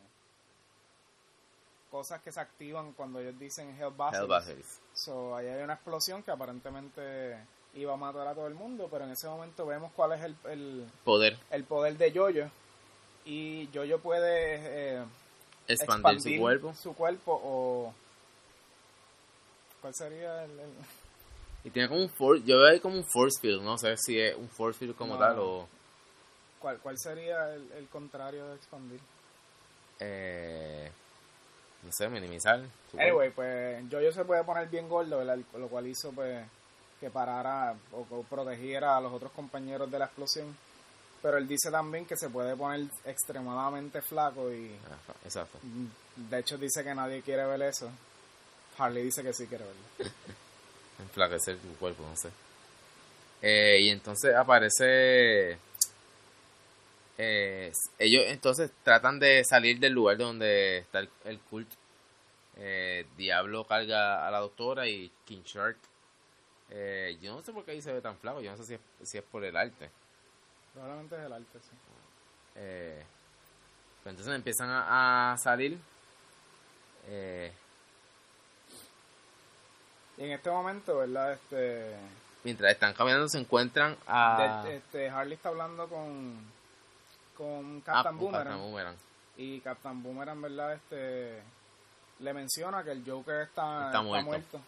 cosas que se activan cuando ellos dicen Hell Basilisk. So, ahí hay una explosión que aparentemente iba a matar a todo el mundo, pero en ese momento vemos cuál es el, el, Poder el poder de Yoyo. Y Yoyo puede eh, expandir, su cuerpo. su cuerpo o... ¿Cuál sería el...? el- Y tiene como un force, yo veo ahí como un force field, no sé si es un force field como No. tal o... ¿Cuál, cuál sería el, el contrario de expandir? Eh, no sé, minimizar. Anyway, pues Yoyo se puede poner bien gordo, ¿verdad? Lo cual hizo pues que parara o, o protegiera a los otros compañeros de la explosión. Pero él dice también que se puede poner extremadamente flaco y. Ajá, Exacto. de hecho dice que nadie quiere ver eso. Harley dice que sí quiere verlo. Enflaquecer tu cuerpo, no sé. Eh, y entonces aparece... eh, ellos entonces tratan de salir del lugar donde está el, el culto. Eh, Diablo carga a la doctora y King Shark. eh, yo no sé por qué ahí se ve tan flaco, yo no sé si es, si es por el arte. Probablemente es el arte, sí. Eh, pues entonces empiezan a, a salir. eh, Y en este momento, ¿verdad? Este, mientras están caminando se encuentran a... de- este Harley está hablando con, con a- Captain con Boomerang. Captain Boomerang. Y Captain Boomerang, ¿verdad? Este, le menciona que el Joker está, Está muerto.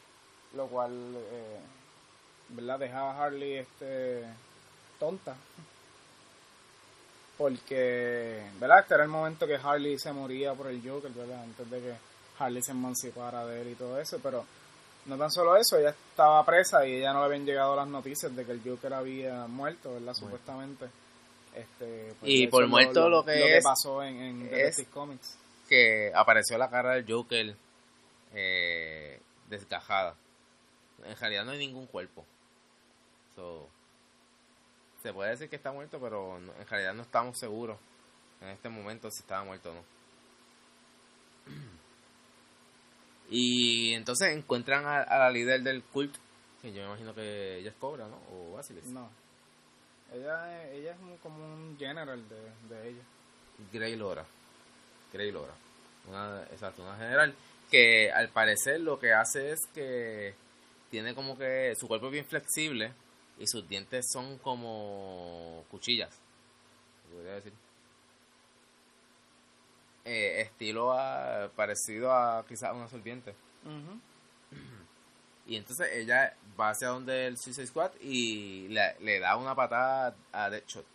Lo cual, eh, ¿verdad? Deja a Harley este, tonta. Porque, ¿verdad? Este era el momento que Harley se moría por el Joker, ¿verdad? Antes de que Harley se emancipara de él y todo eso. Pero no tan solo eso, ella estaba presa y ella no le habían llegado las noticias de que el Joker había muerto, ¿verdad? Supuestamente. Este, pues, Y por muerto lo que es- pasó en, en Detective Comics. que apareció la cara del Joker eh, desgajada. En realidad no hay ningún cuerpo. So, se puede decir que está muerto, pero no- en realidad no estamos seguros en este momento si estaba muerto o no. Y entonces encuentran a, a la líder del culto, que yo me imagino que ella es Cobra, ¿no? O Basilis. No. Ella, ella es un- como un general de, de ella. Grey Lora. Grey Lora. Una, exacto, una general que al parecer lo que hace es que tiene como que su cuerpo es bien flexible y sus dientes son como cuchillas. Podría decir. Eh, estilo a, parecido a quizás una serpiente. Y entonces ella va hacia donde el Suicide Squad y le, le da una patada a Deadshot.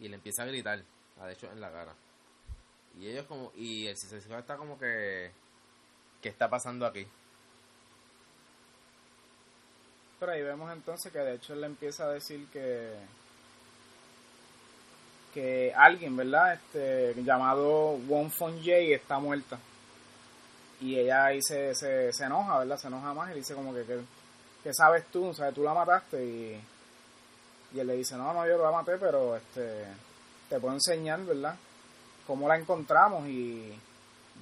Y le empieza a gritar a Deadshot en la cara. Y ellos como y el Suicide Squad está como que ¿qué está pasando aquí? Pero ahí vemos entonces que de hecho él le empieza a decir que que alguien, ¿verdad? Este llamado Wong Fong Jay está muerta. Y ella ahí se, se, se enoja, ¿verdad? Se enoja más y dice como que, que, sabes tú, o sea, tú la mataste y, y él le dice, no, no, yo la maté, pero este te puedo enseñar, ¿verdad? Cómo la encontramos y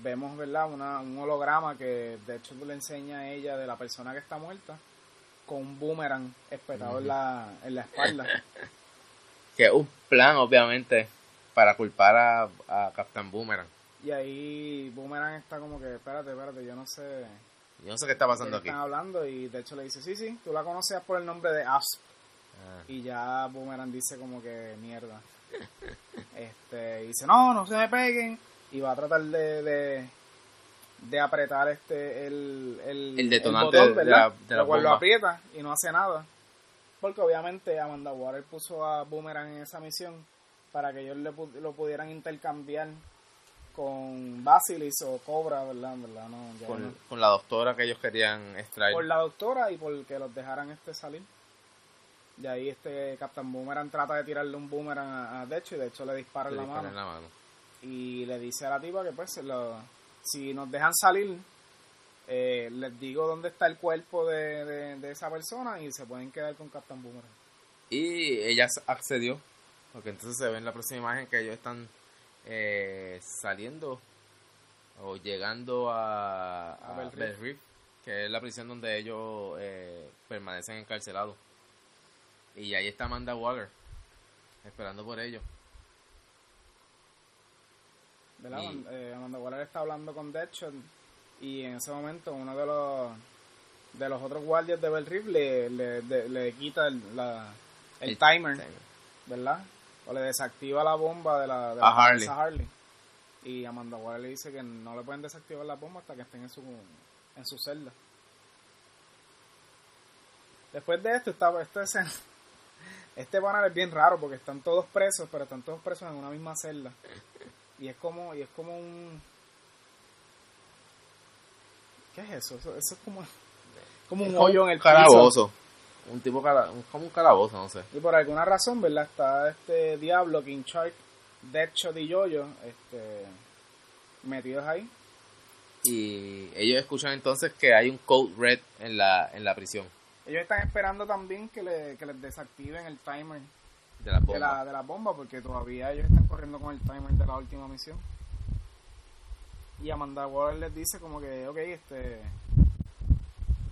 vemos, ¿verdad? Una, un holograma que de hecho le enseña a ella de la persona que está muerta con un boomerang espetado en, la, en la espalda. que es un plan, obviamente, para culpar a, a Captain Boomerang. Y ahí Boomerang está como que, espérate, espérate, yo no sé. Yo no sé qué está pasando aquí. Están hablando y de hecho le dice, sí, sí, tú la conoces por el nombre de Asp. Ah. Y ya Boomerang dice como que mierda. este, y dice, no, no se me peguen. Y va a tratar de, de, apretar este el, el, detonante de, la, de la lo aprieta y no hace nada. Porque obviamente Amanda Water puso a Boomerang en esa misión para que ellos le, lo pudieran intercambiar con Basilis o Cobra, ¿verdad? ¿verdad? No, con, la doctora que ellos querían extraer. Por la doctora y porque los dejaran este salir. Y ahí este Captain Boomerang trata de tirarle un boomerang a, de hecho y de hecho le dispara, en, la mano. Y le dice a la tipa que pues si nos dejan salir, eh, les digo dónde está el cuerpo de, de, esa persona y se pueden quedar con Captain Boomerang. Y ella accedió, porque entonces se ve en la próxima imagen que ellos están eh, saliendo o llegando a, a, que es la prisión donde ellos eh, permanecen encarcelados. Y ahí está Amanda Waller, esperando por ellos. Eh, Amanda Waller está hablando con Deadshot y en ese momento uno de los de los otros guardias de Bell le, le, le, quita el, la, el, timer, ¿verdad? o le desactiva la bomba de la, de Harley. Y Amanda Waller le dice que no le pueden desactivar la bomba hasta que estén en su, en su celda. Después de esto, esta, este, este panel es bien raro porque están todos presos, pero están todos presos en una misma celda. Y es como, y es como un... ¿Qué es eso? Eso, es como, como un hoyo en el calabozo un tipo como un calabozo, no sé. Y por alguna razón, ¿verdad? Está este Diablo, King Shark, Deadshot y Yoyo este, metidos ahí. Y ellos escuchan entonces que hay un code red en la, en la prisión. Ellos están esperando también que, le, que les desactiven el timer de la, bomba. De, la, bomba, porque todavía ellos están corriendo con el timer de la última misión. Y Amanda Waller les dice como que, ok, este,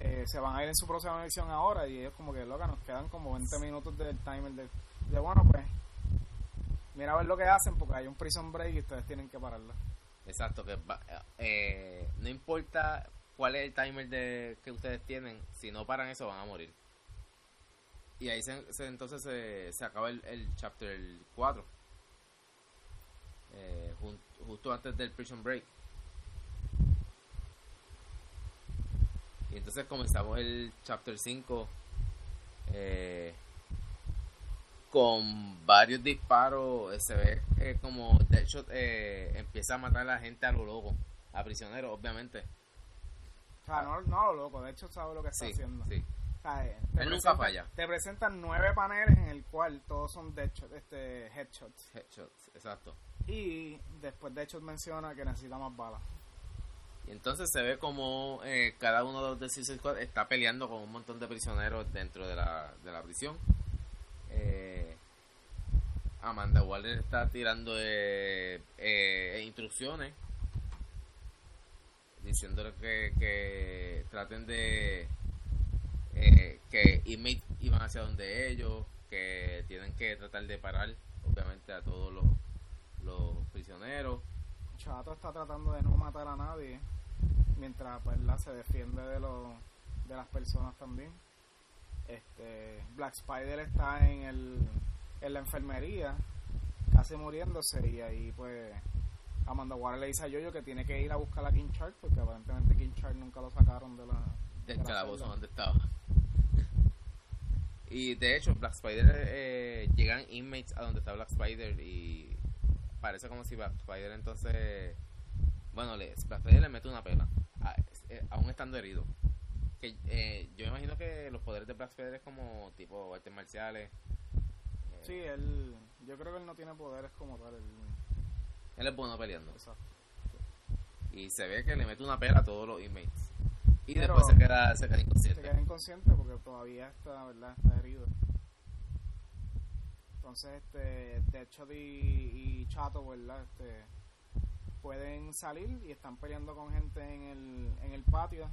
eh, se van a ir en su próxima misión ahora y ellos como que loca nos quedan como 20 minutos del timer de, bueno pues mira a ver lo que hacen porque hay un prison break y ustedes tienen que pararlo. Exacto que eh, no importa cuál es el timer de, que ustedes tienen si no paran eso van a morir. Y ahí se, entonces se, se acaba el, el chapter 4 eh, justo antes del prison break Y entonces comenzamos el chapter 5 eh, con varios disparos. Se ve eh, como Deadshot eh, empieza a matar a la gente a lo loco, a prisioneros, obviamente. O sea, no, no a lo loco, de hecho sabe lo que está haciendo. Sí. te Él nunca falla. Te presentan nueve paneles en el cual todos son Deadshot, este, headshots. Headshots, exacto. Y después Deadshot menciona que necesita más balas. Y entonces se ve como eh, cada uno de los de Suicide Squad está peleando con un montón de prisioneros dentro de la, de la prisión. Eh, Amanda Waller está tirando eh, instrucciones diciéndole que, que traten de que inmates iban hacia donde ellos, que tienen que tratar de parar obviamente a todos los, los prisioneros. Chato está tratando de no matar a nadie mientras pues, se defiende de, los de las personas también. Este, Black Spider está en, el, en la enfermería, casi muriéndose, y ahí pues Amanda Waller le dice a Yoyo que tiene que ir a buscar a King Shark porque aparentemente King Shark nunca lo sacaron de la del de calabozo donde estaba. Y de hecho, Black Spider eh, llegan inmates a donde está Black Spider y parece como si Black Spider entonces. Bueno, le, Black Spider le mete una pela, a- eh, aún estando herido. Que eh, yo me imagino que los poderes de Black Spider es como tipo artes marciales. Eh, Sí, él, yo creo que él no tiene poderes como tal. Él, Él es bueno peleando. exacto. Y se ve que le mete una pela a todos los inmates. Y Pero- después se queda, se queda Se inconsciente. queda inconsciente porque todavía está, ¿verdad? Está herido. Entonces, este, Deadshot y, y Chato, ¿verdad? Este, pueden salir y están peleando con gente en el, en el patio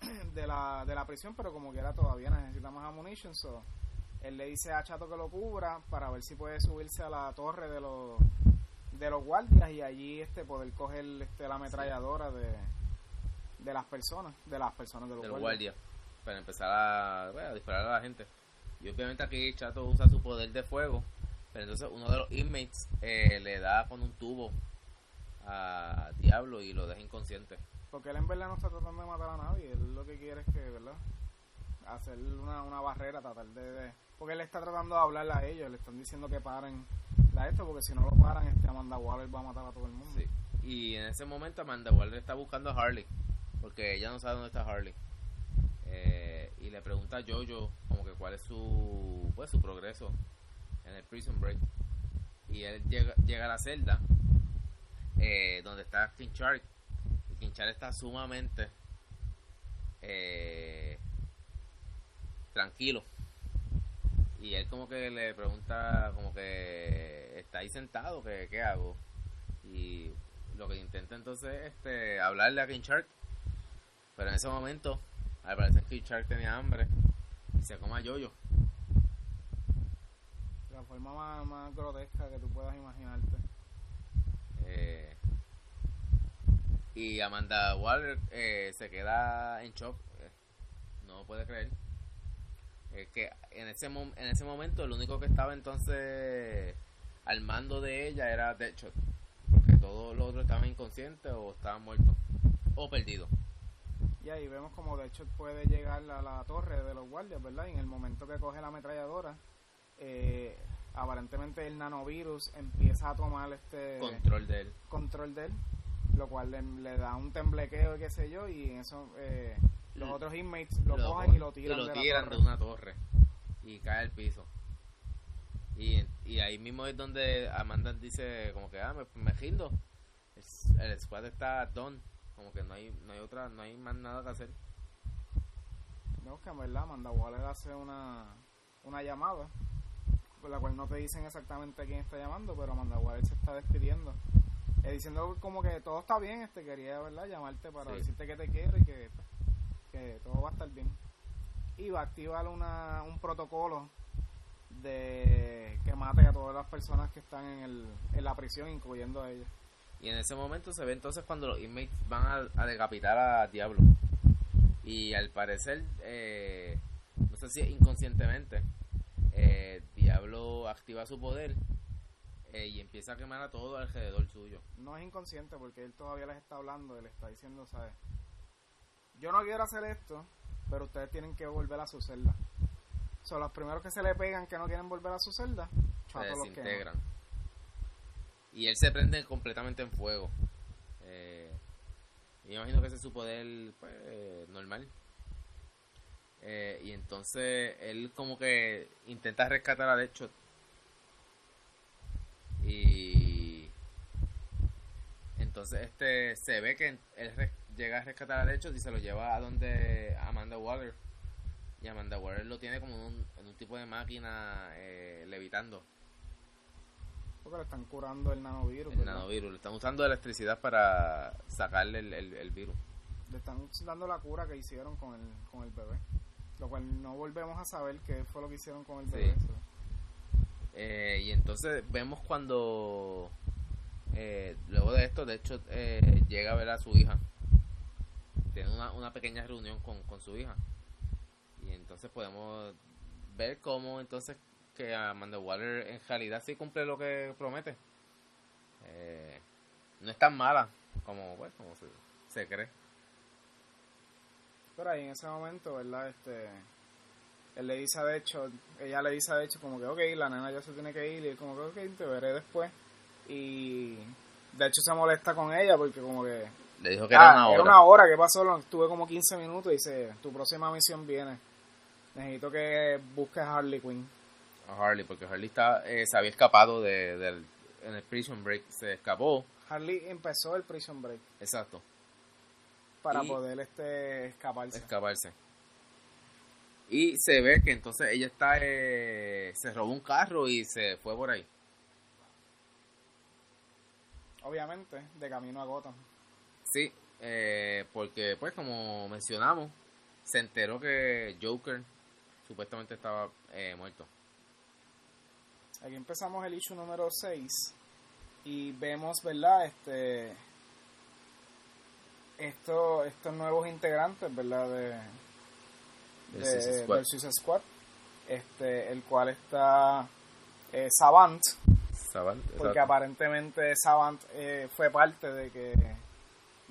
de la, de la prisión, pero como quiera todavía necesita más ammunition, so él le dice a Chato que lo cubra para ver si puede subirse a la torre de los de los guardias y allí este poder coger este, la ametralladora de, de las personas, de las personas de los del guardias. guardia para empezar a, bueno, a disparar a la gente. Y obviamente aquí Chato usa su poder de fuego, pero entonces uno de los inmates eh, le da con un tubo a Diablo y lo deja inconsciente. Porque él en verdad no está tratando de matar a nadie, él lo que quiere es que, ¿verdad? Hacer una, una barrera, tratar de, de- Porque él está tratando de hablarle a ellos, le están diciendo que paren la esto, porque si no lo paran, este Amanda Waller va a matar a todo el mundo. Sí. Y en ese momento Amanda Waller está buscando a Harley, porque ella no sabe dónde está Harley. Eh, y le pregunta a Jojo como que cuál es su pues su progreso en el Prison Break. Y él llega, llega a la celda eh, donde está King Shark. King Shark está sumamente eh, tranquilo. Y él como que le pregunta como que está ahí sentado, que qué hago. Y lo que intenta entonces es este, hablarle a King. Pero en ese momento, al parecer King Shark tenía hambre y se come a Yoyo. La forma más, más grotesca que tú puedas imaginarte. Eh, y Amanda Waller eh, se queda en shock. eh, no puede creer. Es que en ese, en ese momento el único que estaba entonces al mando de ella era Deadshot. Porque todos los otros estaban inconscientes o estaban muertos. O perdidos. Y ahí vemos como de hecho puede llegar a la torre de los guardias, ¿verdad? Y en el momento que coge la ametralladora, eh, aparentemente el nanovirus empieza a tomar este Control de él. control de él, lo cual le, le da un temblequeo y qué sé yo, y en eso eh, los Lo- otros inmates lo, Lo cogen y lo tiran, y lo de, la tiran torre. de una torre y cae al piso. Y, y ahí mismo es donde Amanda dice como que ah me, me rindo el, el squad está done como que no hay no hay otra no hay más nada que hacer. Vemos que en verdad Amanda Waller hace una, una llamada, por la cual no te dicen exactamente quién está llamando, pero Amanda Waller se está despidiendo. Eh, diciendo como que todo está bien, este quería verdad llamarte para Sí. decirte que te quiero y que, que todo va a estar bien. Y va a activar una, un protocolo de que mate a todas las personas que están en, el, en la prisión, incluyendo a ella. y en ese momento se ve entonces cuando los inmates van a, a decapitar a Diablo y al parecer eh, no sé si inconscientemente eh, Diablo activa su poder eh, y empieza a quemar a todo alrededor suyo no es inconsciente porque él todavía les está hablando, él está diciendo, ¿sabes? Yo no quiero hacer esto, pero ustedes tienen que volver a su celda. Son los primeros que se le pegan que no quieren volver a su celda, se los desintegran. Y él se prende completamente en fuego. Eh, yo imagino que ese es su poder pues, normal. Eh, y entonces él como que intenta rescatar a Deadshot. Y entonces este se ve que él llega a rescatar a Deadshot y se lo lleva a donde Amanda Waller. Y Amanda Waller lo tiene como en un, en un tipo de máquina eh, levitando. Porque le están curando el nanovirus. El ¿verdad? nanovirus. Le están usando electricidad para sacarle el, el- el virus. Le están dando la cura que hicieron con el, con el bebé. Lo cual no volvemos a saber qué fue lo que hicieron con el Sí. bebé. so. Eh, y entonces vemos cuando eh, luego de esto, de hecho, eh, llega a ver a su hija. Tiene una, una pequeña reunión con, con su hija. Y entonces podemos ver cómo entonces que Amanda Waller en realidad sí cumple lo que promete. Eh, no es tan mala como, pues, como se, se cree. Pero ahí en ese momento, ¿verdad? Este, él le dice de hecho, ella le dice de hecho como que, ok, la nena ya se tiene que ir y él como que, ok, te veré después. Y de hecho se molesta con ella porque como que... Le dijo que era "Ah, una hora. Era una hora, ¿qué pasó? Estuve como 15 minutos y dice, tu próxima misión viene. Necesito que busques a Harley Quinn. A Harley, porque Harley está, eh, se había escapado de, del, en el Prison Break, se escapó, Harley empezó el Prison Break exacto, para Y- poder este escaparse. escaparse. Y se ve que entonces ella está, eh, se robó un carro y se fue por ahí. Obviamente, de camino a Gotham. Sí, eh, porque pues como mencionamos, se enteró que Joker supuestamente estaba eh, muerto. Aquí empezamos el issue número 6 y vemos, ¿verdad? Este esto, estos nuevos integrantes, ¿verdad? De, Del de- Suicide Squad. del Suicide Squad. Este, el cual está eh, Savant, ¿Saben? porque aparentemente Savant eh, fue parte de que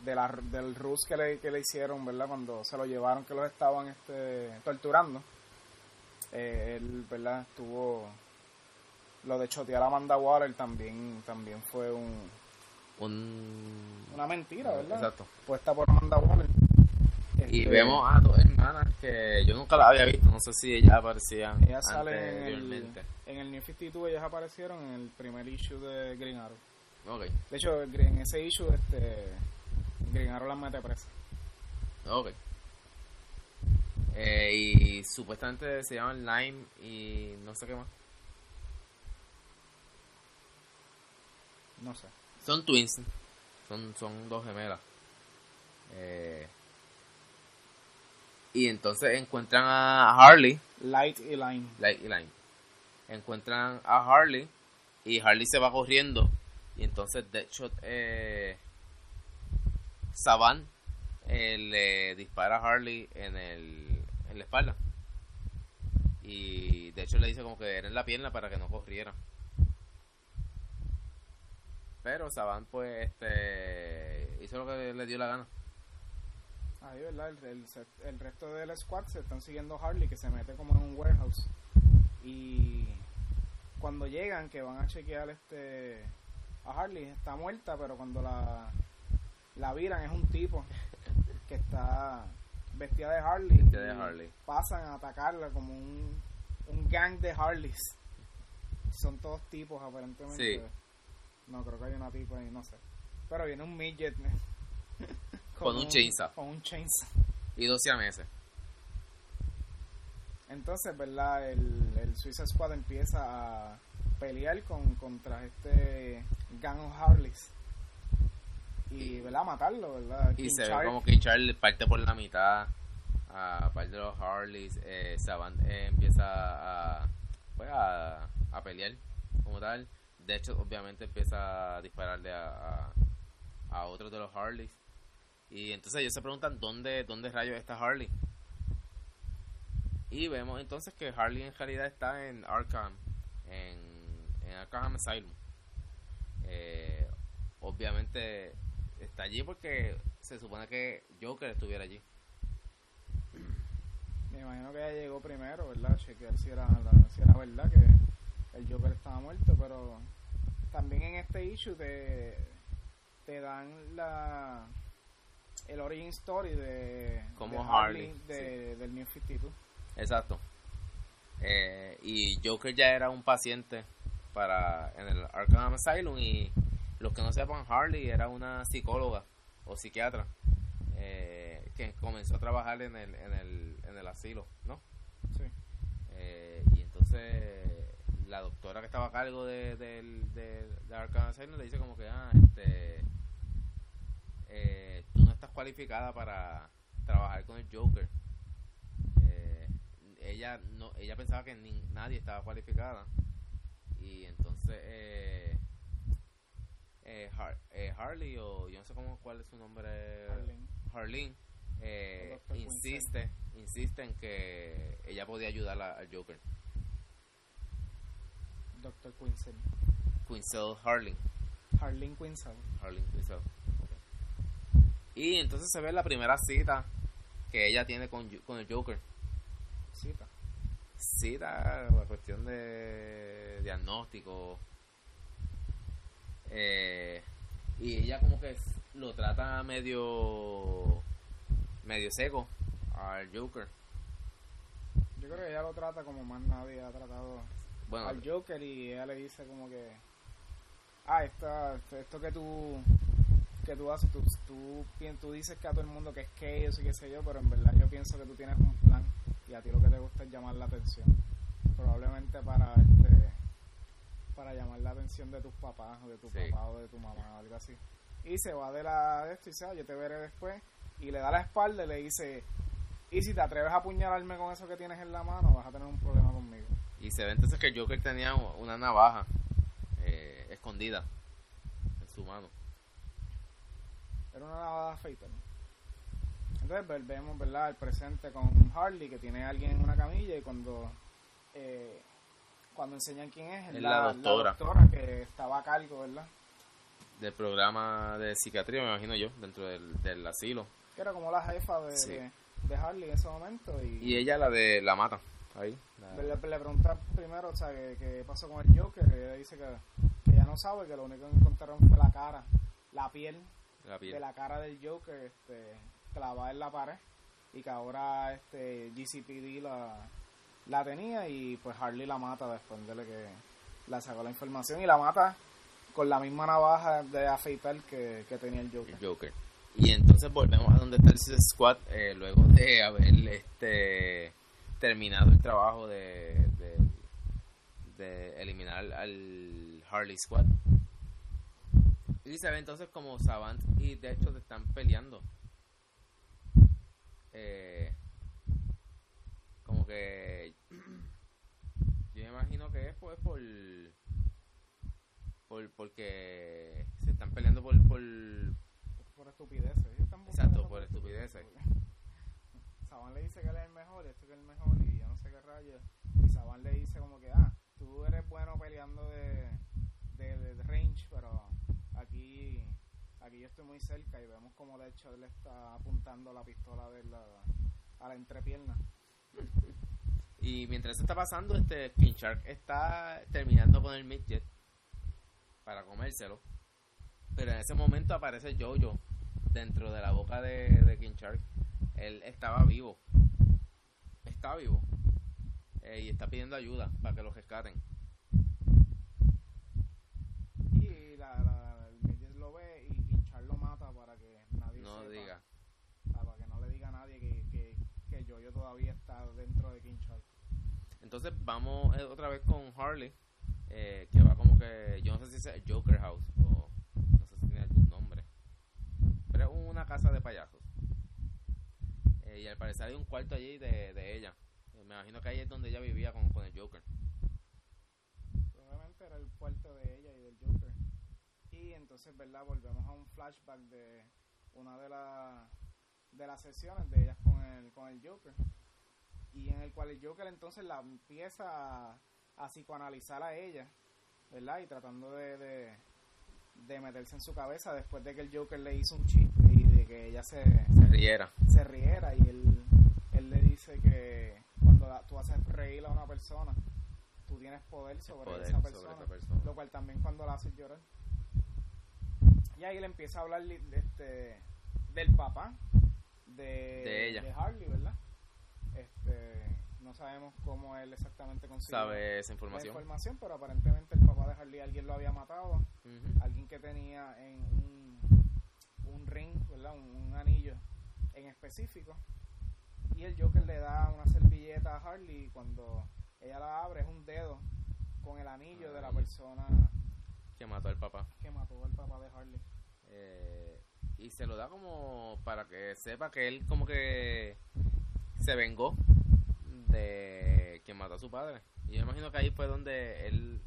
de la, del ruse que le, que le hicieron, ¿verdad? Cuando se lo llevaron, que los estaban este, torturando. Eh, él, ¿verdad? Tuvo lo de chotear a Amanda Waller también, también fue un, Un... una mentira, ¿verdad? Exacto. Puesta por Amanda Waller. Y Este, vemos a dos hermanas que yo nunca las había visto, no sé si ellas aparecían Ellas salen en el, en el New 52, ellas aparecieron en el primer issue de Green Arrow. Ok, De hecho, en ese issue, este, Green Arrow las mete presa. ok. Eh, y supuestamente se llaman Lime y no sé qué más. No sé. Son twins, son, son dos gemelas. Eh, y entonces encuentran a Harley, Light y Line. Light y Lime. Encuentran a Harley y Harley se va corriendo. Y entonces Deadshot, eh, Saban eh, le dispara a Harley en, el, en la espalda. Y de hecho le dice como que era en la pierna para que no corriera. Pero Saban pues este hizo lo que le dio la gana. Ahí, ¿verdad? El, el, el resto del squad se están siguiendo Harley, que se mete como en un warehouse. Y cuando llegan, que van a chequear este a Harley, está muerta, pero cuando la, la viran es un tipo que está vestida de Harley. Vestida de Harley. Pasan a atacarla como un, un gang de Harleys. Son todos tipos, aparentemente. Sí. No, creo que hay una tipa ahí, no sé. Pero viene un midget. Con un chainsaw. Con un chainsaw. Y 12 meses. Entonces, ¿verdad? El, el Suicide Squad empieza a pelear con, contra este gang of Harleys. Y, ¿verdad? A matarlo, ¿verdad? Y se ve como que Charlie parte por la mitad a parte de los Harleys. Eh, Saban eh, empieza a, pues, a, a pelear como tal. De hecho, obviamente empieza a dispararle a, a, a otros de los Harleys. Y entonces ellos se preguntan dónde, dónde rayos está Harley. Y vemos entonces que Harley en realidad está en Arkham, en, en Arkham Asylum. Eh, obviamente está allí porque se supone que Joker estuviera allí. Me imagino que ella llegó primero, ¿verdad? Chequear si era, si era verdad que el Joker estaba muerto, pero también en este issue te, te dan la el origin story de, Como de Harley, de, del New 52. Exacto. Eh, y Joker ya era un paciente para en el Arkham Asylum y los que no sepan Harley era una psicóloga o psiquiatra eh, que comenzó a trabajar en el en el, en el asilo, ¿no? Sí. Eh, y entonces la doctora que estaba a cargo de, de, de Arkham Asylum le dice como que ah este eh, tú no estás cualificada para trabajar con el Joker Eh, ella no ella pensaba que ni, nadie estaba cualificada. Y entonces eh, eh, Har- eh, Harley o yo no sé cómo cuál es su nombre Harleen. Harleen eh, insiste insiste en que ella podía ayudar a- al Joker Dr. Quincy. Quinzel Harleen Harleen Quinzel. Harleen Quinzel. Y entonces se ve la primera cita que ella tiene con, con el Joker. Cita. Cita, la cuestión de diagnóstico. Eh, y ella como que lo trata medio medio seco al Joker. Yo creo que ella lo trata como más nadie ha tratado Bueno, al Joker y ella le dice como que ah esta, esto que tú que tú haces tú, tú, tú dices que a todo el mundo que es que eso y qué sé yo pero en verdad yo pienso que tú tienes un plan y a ti lo que te gusta es llamar la atención. Probablemente para este para llamar la atención de tus papás o de tu Sí. papá o de tu mamá o algo así. Y se va de la de esto y dice ah, yo te veré después. Y le da la espalda y le dice y si te atreves a apuñalarme con eso que tienes en la mano vas a tener un problema conmigo y se ve entonces que el Joker tenía una navaja eh, escondida en su mano. Era una navaja fatal. Entonces vemos, ¿verdad? El presente con Harley, que tiene a alguien en una camilla y cuando eh, cuando enseñan quién es, es la doctora. doctora que estaba a cargo, ¿verdad? Del programa de psiquiatría, me imagino yo, dentro del, del asilo. Que era como la jefa de, Sí. de, de Harley en ese momento y, Y ella la de la mata. Ahí. la- le, le pregunta primero, o sea, ¿qué, qué pasó con el Joker? Y ella dice que, que ella no sabe, que lo único que encontraron fue la cara, la piel la piel. de la cara del Joker este, clavada en la pared y que ahora este GCPD la, la tenía y pues Harley la mata después de que la sacó la información y la mata con la misma navaja de afeitar que, que tenía el Joker. el Joker. Y entonces volvemos a donde está el Squad eh, luego de haber este terminado el trabajo de, de, de eliminar al, Harley Squad. Y se ve entonces como Savant y de hecho están peleando. Eh, como que yo me imagino que es pues por por porque se están peleando por, por Por estupideces. están Exacto, por estupideces. Saban le dice que él es el mejor este es el mejor y yo no sé qué rayos. Y Saban le dice como que, ah, tú eres bueno peleando de, de, range, pero aquí aquí yo estoy muy cerca y vemos como de hecho él está apuntando la pistola de la, a la entrepierna. Y mientras eso está pasando, este King Shark está terminando con el midget para comérselo. Pero en ese momento aparece Jojo dentro de la boca de King Shark. Él estaba vivo. Está vivo. Eh, y está pidiendo ayuda para que lo rescaten. Y la, la, el lo ve y Kinchar lo mata para que nadie No sepa, diga. para que no le diga a nadie que, que, que Jojo todavía está dentro de Kinchar. Entonces vamos eh, otra vez con Harley. eh, que va como que. Yo no sé si es el Joker House o no sé si tiene algún nombre. Pero es una casa de payasos. Eh, y al parecer hay un cuarto allí de, de ella. Eh, me imagino que ahí es donde ella vivía con, con el Joker. Probablemente era el cuarto de ella y del Joker. Y entonces, ¿verdad? Volvemos a un flashback de una de, las de las sesiones de ellas con el, con el Joker. Y en el cual el Joker entonces la empieza a, a psicoanalizar a ella, ¿verdad? Y tratando de, de, de meterse en su cabeza después de que el Joker le hizo un chiste y de que ella se, Se riera. Se riera y él, él le dice que cuando la- tú haces reír a una persona, tú tienes poder sobre, Poder esa, sobre persona, esa persona. lo cual también cuando la haces llorar. Y ahí le empieza a hablar de este, del papá de, De ella. de Harley, ¿verdad? Este, no sabemos cómo él exactamente consiguió ¿Sabe esa la información? pero aparentemente el papá de Harley alguien lo había matado alguien que tenía en un, un ring, ¿verdad? Un, un anillo en específico. Y el Joker le da una servilleta a Harley y cuando ella la abre es un dedo con el anillo de la persona Que mató al papá. que mató al papá de Harley. Eh, y se lo da como para que sepa que él como que se vengó de quien mató a su padre. Y yo imagino que ahí fue donde él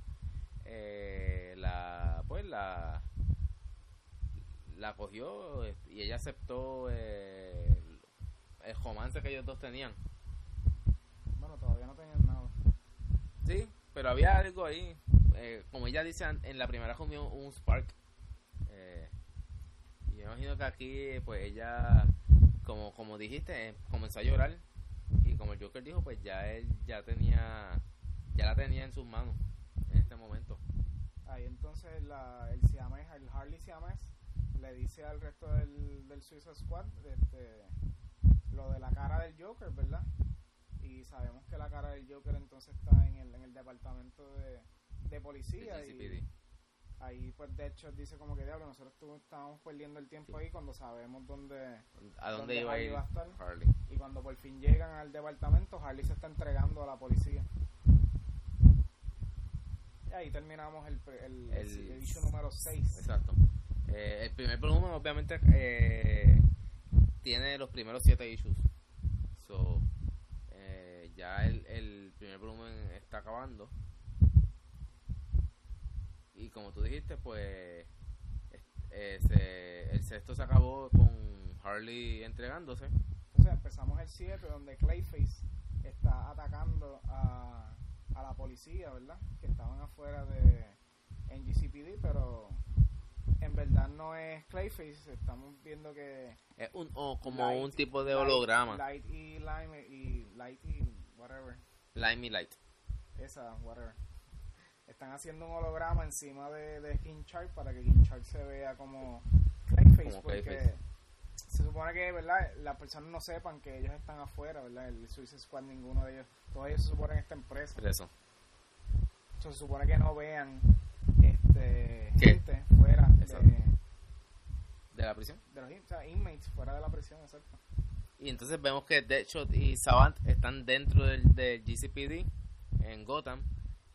eh, la pues la la cogió este, y ella aceptó eh, el romance que ellos dos tenían. Bueno, todavía no tenían nada. Sí, pero había algo ahí. eh, como ella dice en la primera reunión, un spark Eh, y me imagino que aquí, pues ella, como, como dijiste, eh, comenzó a llorar. Y como el Joker dijo, pues ya él ya tenía, ya la tenía en sus manos en este momento. Ahí entonces la, el Siamés, el Harley Siamés, le dice al resto del, del Suicide Squad este, lo de la cara del Joker, ¿verdad? Y sabemos que la cara del Joker entonces está en el, en el departamento de, de policía. De y ahí pues de hecho dice como que diablo, nosotros estábamos perdiendo el tiempo ahí cuando sabemos dónde... ¿A dónde ¿Dónde iba a Harley estar? Harley? Y cuando por fin llegan al departamento, Harley se está entregando a la policía. Y ahí terminamos el, el, el, número 6. Exacto. Eh, el primer volumen, obviamente, eh, tiene los primeros siete issues. So, eh, ya el, el primer volumen está acabando. Y como tú dijiste, pues eh, el sexto se acabó con Harley entregándose. Entonces empezamos el 7 donde Clayface está atacando a, a la policía, ¿verdad? Que estaban afuera de NGCPD, pero en verdad no es Clayface. Estamos viendo que... Es un, o como Light- un tipo de holograma. Light y Lime y Light y whatever. Limey Light. Esa, whatever. Están haciendo un holograma encima de, de King Shark para que King Shark se vea como Clayface. Como porque Clayface. se supone que, ¿verdad? Las personas no sepan que ellos están afuera, ¿verdad? El Suicide Squad, ninguno de ellos. Todos ellos se suponen en esta empresa. Por eso. Entonces, se supone que no vean este, ¿Qué? gente fuera Exacto. de, De la prisión. de los o sea, inmates fuera de la prisión, exacto. Y entonces vemos que Deadshot y Savant están dentro del, del GCPD en Gotham,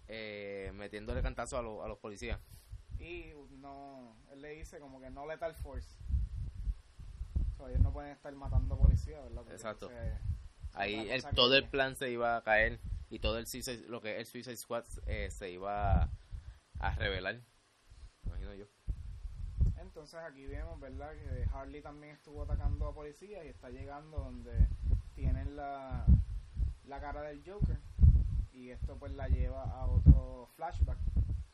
eh, metiéndole cantazo a, los- a los policías. Y no, él le dice como que no lethal force. O sea, ellos no pueden estar matando policías, ¿verdad? Porque Exacto. Ahí el, todo que- el plan se iba a caer y todo el Suicide- lo que es el Suicide Squad eh, se iba a, a revelar. Imagino yo. Entonces aquí vemos, ¿verdad? Que Harley también estuvo atacando a policías y está llegando donde tienen la, la cara del Joker. Y esto pues la lleva a otro flashback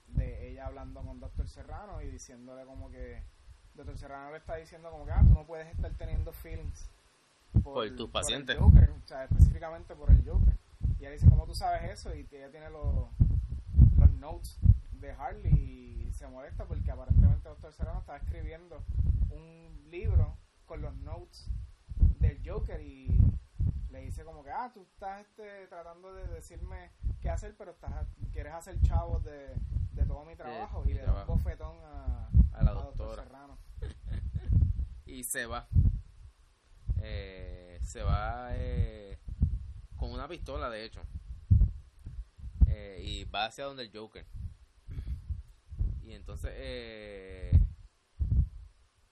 de ella hablando con Doctor Serrano y diciéndole como que... Doctor Serrano le está diciendo como que, ah, tú no puedes estar teniendo feelings Por tus el pacientes. Joker, o sea, específicamente por el Joker. Y ella dice, ¿cómo tú sabes eso? Y ella tiene los, los notes de Harley y se molesta porque aparentemente Doctor Serrano estaba escribiendo un libro con los notes del Joker y le dice como que, ah, tú estás este, tratando de decirme qué hacer, pero estás quieres hacer chavos de, de todo mi trabajo y le da un bofetón a, A la Doctor doctora. Serrano. Y se va. Eh, se va eh, con una pistola, de hecho. Eh, y va hacia donde el Joker. Y entonces eh,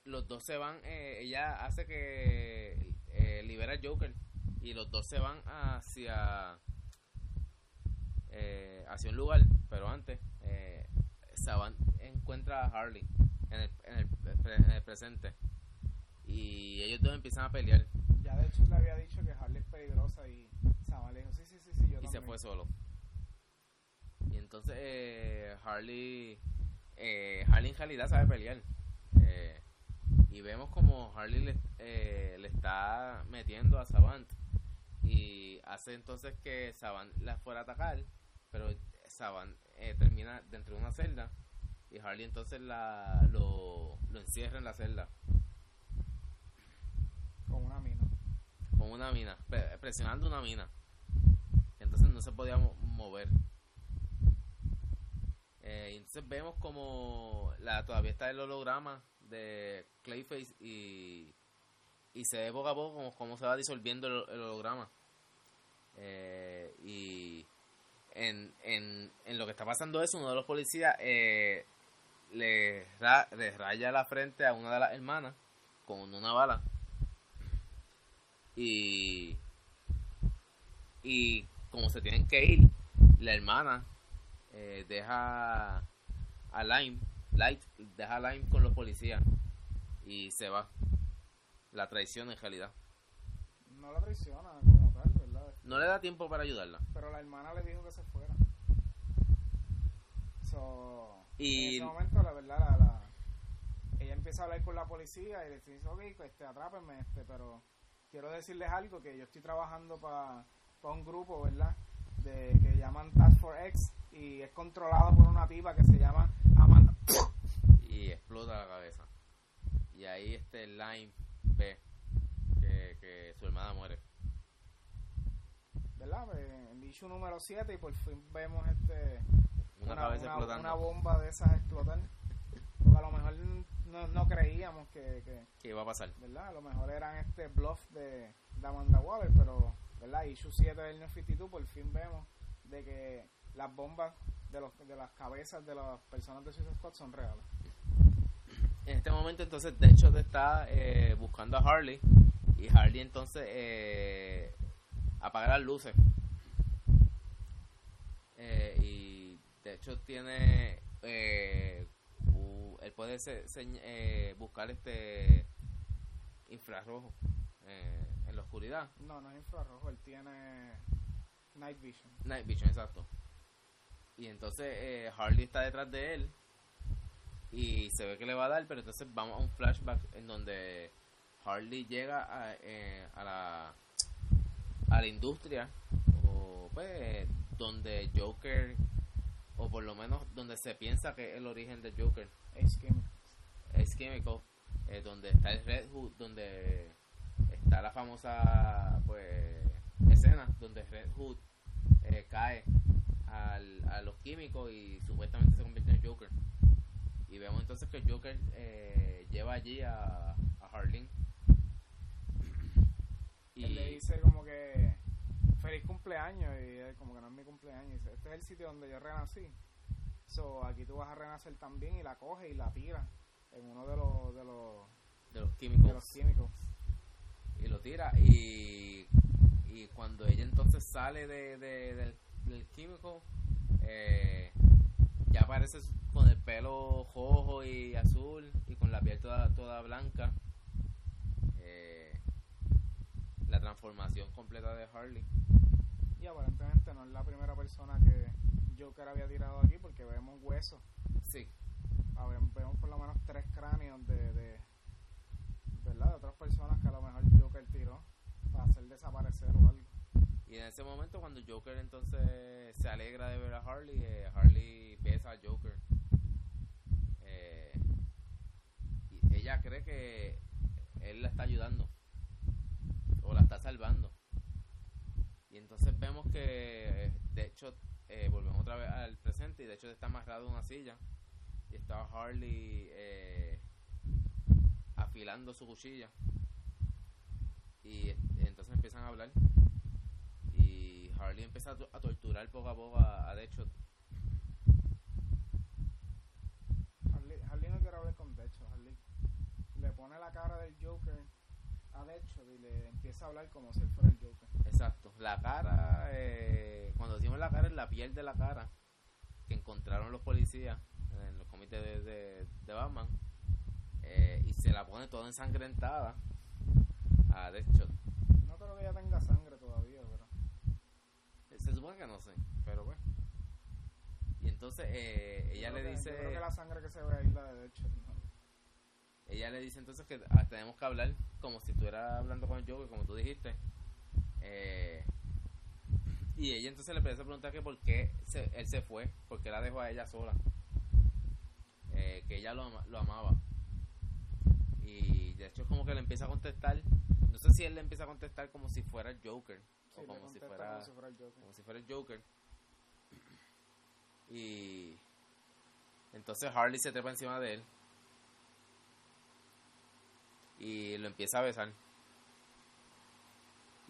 los dos se van. eh, ella hace que eh, libera al Joker. Y los dos se van hacia eh, hacia un lugar. Pero antes, Saban encuentra a Harley en el, en el pre- en el presente. Y ellos dos empiezan a pelear. Ya de hecho le había dicho que Harley es peligrosa y Sama le dijo, sí, sí, sí, sí, yo y se también". fue solo. Y entonces eh, Harley, eh, Harley en realidad sabe pelear. Eh, y vemos como Harley le, eh, le está metiendo a Savant. Y hace entonces que Savant la fuera a atacar. Pero Savant eh, termina dentro de una celda. Y Harley entonces la, lo, lo encierra en la celda. Con una mina. con una mina, pre- presionando una mina. Entonces no se podía mo- mover. Eh, entonces vemos como la todavía está el holograma de Clayface y, y se ve poco a poco como, cómo se va disolviendo el, holograma. Eh, y en, en, en lo que está pasando eso, uno de los policías eh, le, ra- le raya la frente a una de las hermanas con una bala y y como se tienen que ir la hermana eh, deja a Lime Light deja a Lime con los policías y se va la traición en realidad No la traiciona como tal, ¿verdad? no le da tiempo para ayudarla Pero la hermana le dijo que se fuera. So, Y- En ese momento, la verdad, la, la- ella empieza a hablar con la policía y le dice, ok, pues, este, atrápenme, este, pero quiero decirles algo, que yo estoy trabajando para un grupo, ¿verdad? De, que llaman Task Force X y es controlado por una tipa que se llama Amanda. Y explota la cabeza. Y ahí este Line ve que, que su hermana muere. ¿Verdad? Pues, en issue número 7 y por fin vemos este una, cabeza explotando. una bomba de esas explotar. Porque a lo mejor no, no creíamos que, que, iba a pasar. ¿Verdad? A lo mejor eran este bluff de, de Amanda Waller, pero, ¿verdad? Issue 7 del New 52, por fin vemos de que las bombas de, los, de las cabezas de las personas de Suicide Squad son reales. En este momento, entonces, de hecho, te está eh, buscando a Harley. Y Harley, entonces, eh, apaga las luces. Eh, y de hecho, tiene. Eh, él puede eh, buscar este infrarrojo eh, la oscuridad. No, no es infrarrojo, él tiene night vision. Night vision, exacto. Y entonces eh, Harley está detrás de él y se ve que le va a dar, pero entonces vamos a un flashback en donde Harley llega a, a la a la industria o pues donde Joker o por lo menos donde se piensa que es el origen de Joker es químico. Es químico, eh, donde está el Red Hood, donde está la famosa pues escena donde Red Hood eh, cae al, a los químicos y supuestamente se convierte en Joker. Y vemos entonces que Joker eh, lleva allí a, a. Y Él le dice como que feliz cumpleaños y como que no es mi cumpleaños. Y dice, este es el sitio donde yo renací. So, aquí tú vas a renacer también y la coge y la tira en uno de los de los, de los químicos. De los químicos. Y lo tira y, y cuando ella entonces sale de, del, químico, eh, ya aparece con el pelo rojo y azul y con la piel toda, toda blanca. Eh, la transformación completa de Harley. Y aparentemente no es la primera persona que Joker había tirado aquí porque vemos huesos. Sí. vemos por lo menos tres cráneos de, de, ¿verdad? de otras personas que a lo mejor Joker tiró para hacer desaparecer o algo. Y en ese momento cuando Joker entonces se alegra de ver a Harley, eh, Harley besa a Joker. Eh, ella cree que él la está ayudando o la está salvando. Y entonces vemos que de hecho eh, volvemos otra vez al presente y de hecho está amarrado en una silla y estaba Harley eh, afilando su cuchilla. Y entonces empiezan a hablar. Y Harley empieza a, torturar poco a poco a, Deadshot. Harley, Harley no quiere hablar con Deadshot. Harley le pone la cara del Joker a Deadshot y le empieza a hablar como si él fuera el Joker. Exacto. La cara eh, cuando decimos la cara es la piel de la cara que encontraron los policías en los comités de, de, Batman eh, y se la pone toda ensangrentada a Deadshot. No creo que ella tenga sangre todavía, pero... Se supone que no sé, pero bueno. Y entonces eh, ella le dice... Yo creo que la sangre que se ve ahí la de Deadshot. Ella le dice entonces que ah, tenemos que hablar como si estuviera hablando con el Joker, como tú dijiste. Eh, y ella entonces le empieza a preguntar que por qué él se fue, por qué la dejó a ella sola. Eh, que ella lo, lo, amaba. Y de hecho es como que le empieza a contestar. No sé si él le empieza a contestar como si fuera el Joker. o como si fuera, como si fuera el Joker. Y entonces Harley se trepa encima de él. Y lo empieza a besar.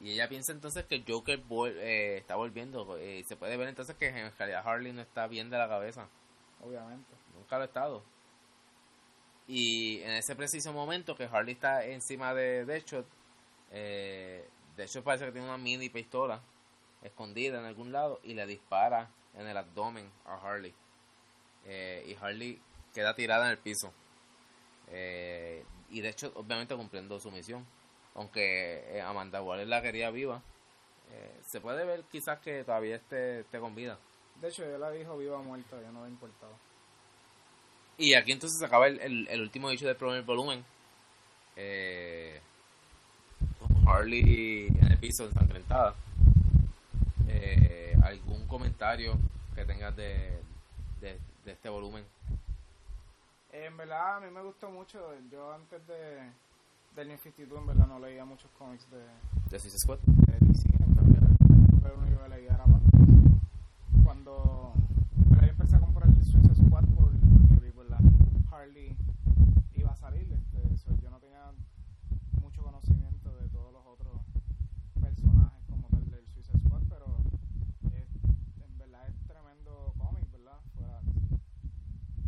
Y ella piensa entonces que Joker eh, está volviendo. Eh, se puede ver entonces que en realidad Harley no está bien de la cabeza. Obviamente. Nunca lo ha estado. Y en ese preciso momento que Harley está encima de Deadshot, eh, Deadshot parece que tiene una mini pistola escondida en algún lado y le dispara en el abdomen a Harley. Eh, y Harley queda tirada en el piso. y Deadshot obviamente cumpliendo su misión aunque eh, Amanda Waller la quería viva, eh, se puede ver quizás que todavía esté, esté con vida. De hecho, ella la dijo viva o muerta, ya no le ha importado. Y aquí entonces se acaba el, el, el último dicho del primer volumen. Eh, Harley en el piso ensangrentada. Eh, ¿Algún comentario que tengas de, de, de este volumen? En verdad, a mí me gustó mucho. Yo antes de del instituto, en verdad, no leía muchos cómics de, ¿De Suicide Squad? de DC. En verdad, uno que yo leía era Batman. Cuando pero yo empecé a comprar el Suicide Squad por- porque vi pues, la Harley iba a salir. Este, so, yo no tenía mucho conocimiento de todos los otros personajes como tal del Suicide Squad, pero es, en verdad es tremendo cómic, ¿verdad? Fuera-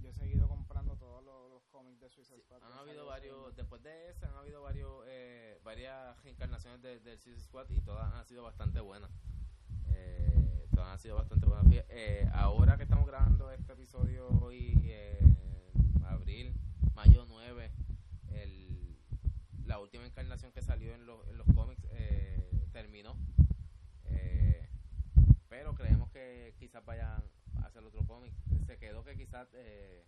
yo he seguido comprando todos los, los cómics de Suicide Squad. Han que habido salido varios, segundo. después de ese han habido varios, eh, varias reencarnaciones de- del Suicide Squad y todas han sido bastante buenas. Eh, todas han sido bastante buenas. Fí- eh, ahora que estamos grabando este episodio hoy, eh, abril, mayo 9, el, la última encarnación que salió en los, en los cómics eh, terminó. Eh, pero creemos que quizás vayan a hacer otro cómic. Se quedó que quizás eh,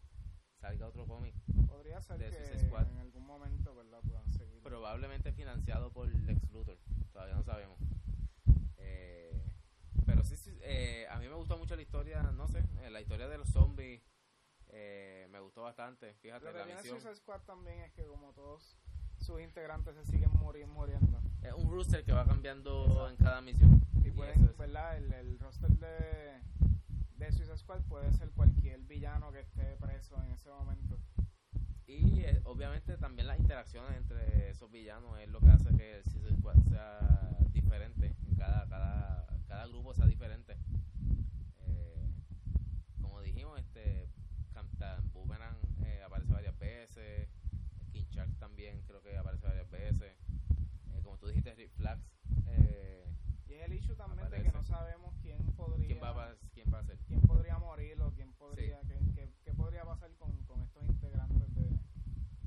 salga otro cómic Podría ser de que Suicide Squad. en algún momento, ¿verdad? Puedan seguir. probablemente financiado por Lex Luthor, todavía no sabemos. Eh, pero sí, sí eh, a mí me gustó mucho la historia, no sé, eh, la historia de los zombies eh, me gustó bastante. Fíjate, Lo que la tiene también es que como todos sus integrantes se siguen muri- muriendo. es un rooster que va cambiando Exacto. en cada misión. Y Y pueden, es- ¿verdad? El, el roster de, de Suicide Squad puede ser cualquier villano que esté preso en ese momento. Y eh, obviamente también las interacciones entre esos villanos es lo que hace que el Suicide Squad sea diferente, en cada, cada, cada grupo sea diferente. Eh, como dijimos, este Captain Boomerang eh, aparece varias veces, King Shark también creo que aparece varias veces. Eh, como tú dijiste, Rick Flags, eh, Y es el issue también de que no sabemos quién podría ¿quién, va a, ¿quién va a ser? quién podría morir o quién podría qué, qué- qué podría pasar con, con estos integrantes de,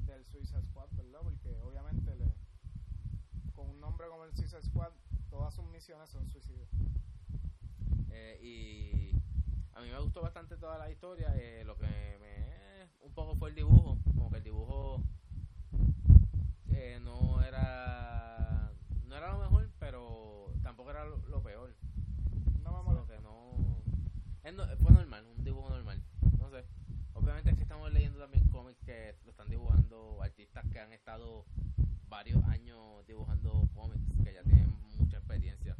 del Suicide Squad, ¿verdad? Porque obviamente le, con un nombre como el Suicide Squad todas sus misiones son suicidios. Eh, y a mí me gustó bastante toda la historia. eh, lo que me. Un poco fue el dibujo. Como que el dibujo. No era. No era lo mejor, pero tampoco era lo, lo peor. No Solo molesta. que no. es no- fue normal, un dibujo normal. No sé. Obviamente es que estamos leyendo también cómics que lo están dibujando artistas que han estado varios años dibujando cómics, que ya tienen mucha experiencia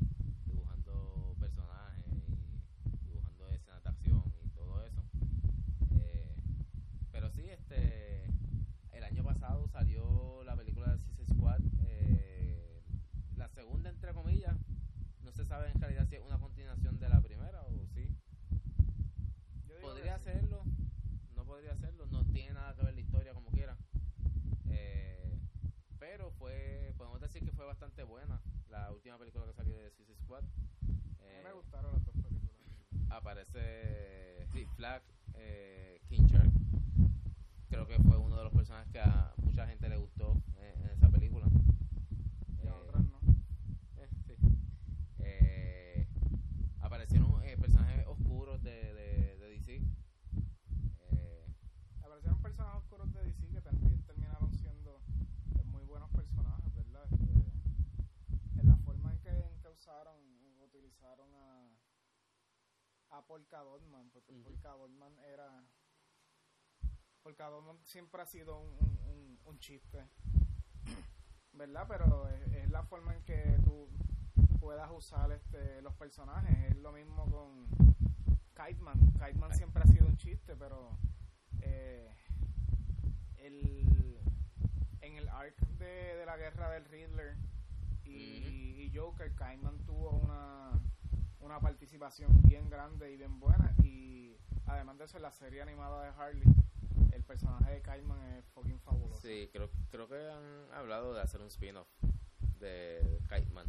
dibujando personajes y dibujando escenas de acción y todo eso. Eh, pero sí, este el año pasado salió la película de Suicide Squad, eh, la segunda entre comillas. No se sabe en realidad si es una continuación de la primera o sí. Yo digo Podría que sí. hacerlo, no podría hacerlo, no tiene nada que ver la historia como quiera. Eh, pero fue, podemos decir que fue bastante buena la última película que salió de Suicide Squad. A mí Eh, me gustaron las dos películas. aparece Rick Flag, eh, King Shark. Creo que fue uno de los personajes que a mucha gente le gustó eh, en esa película. Y a Eh, otras no. eh, sí. Eh, aparecieron eh, personajes oscuros de, de, de DC. Eh, Aparecieron personajes oscuros de DC que también terminaron siendo eh, muy buenos personajes, ¿verdad? Este, en la forma en que, en que usaron, utilizaron a, a Polka Dotman, porque Ujú. Polka Dotman era... Polka Dotman siempre ha sido un, un, chiste, ¿verdad? Pero es, es la forma en que tú puedas usar este, los personajes. Es lo mismo con Kiteman. Kiteman siempre ha sido un chiste, pero eh, el, en el arc de, de la guerra del Riddler y, y Joker, Kiteman tuvo una, una participación bien grande y bien buena. Y además de eso, en la serie animada de Harley, el personaje de Kiteman es fucking fabuloso. Sí, creo, creo que han hablado de hacer un spin-off de, de Kite Man.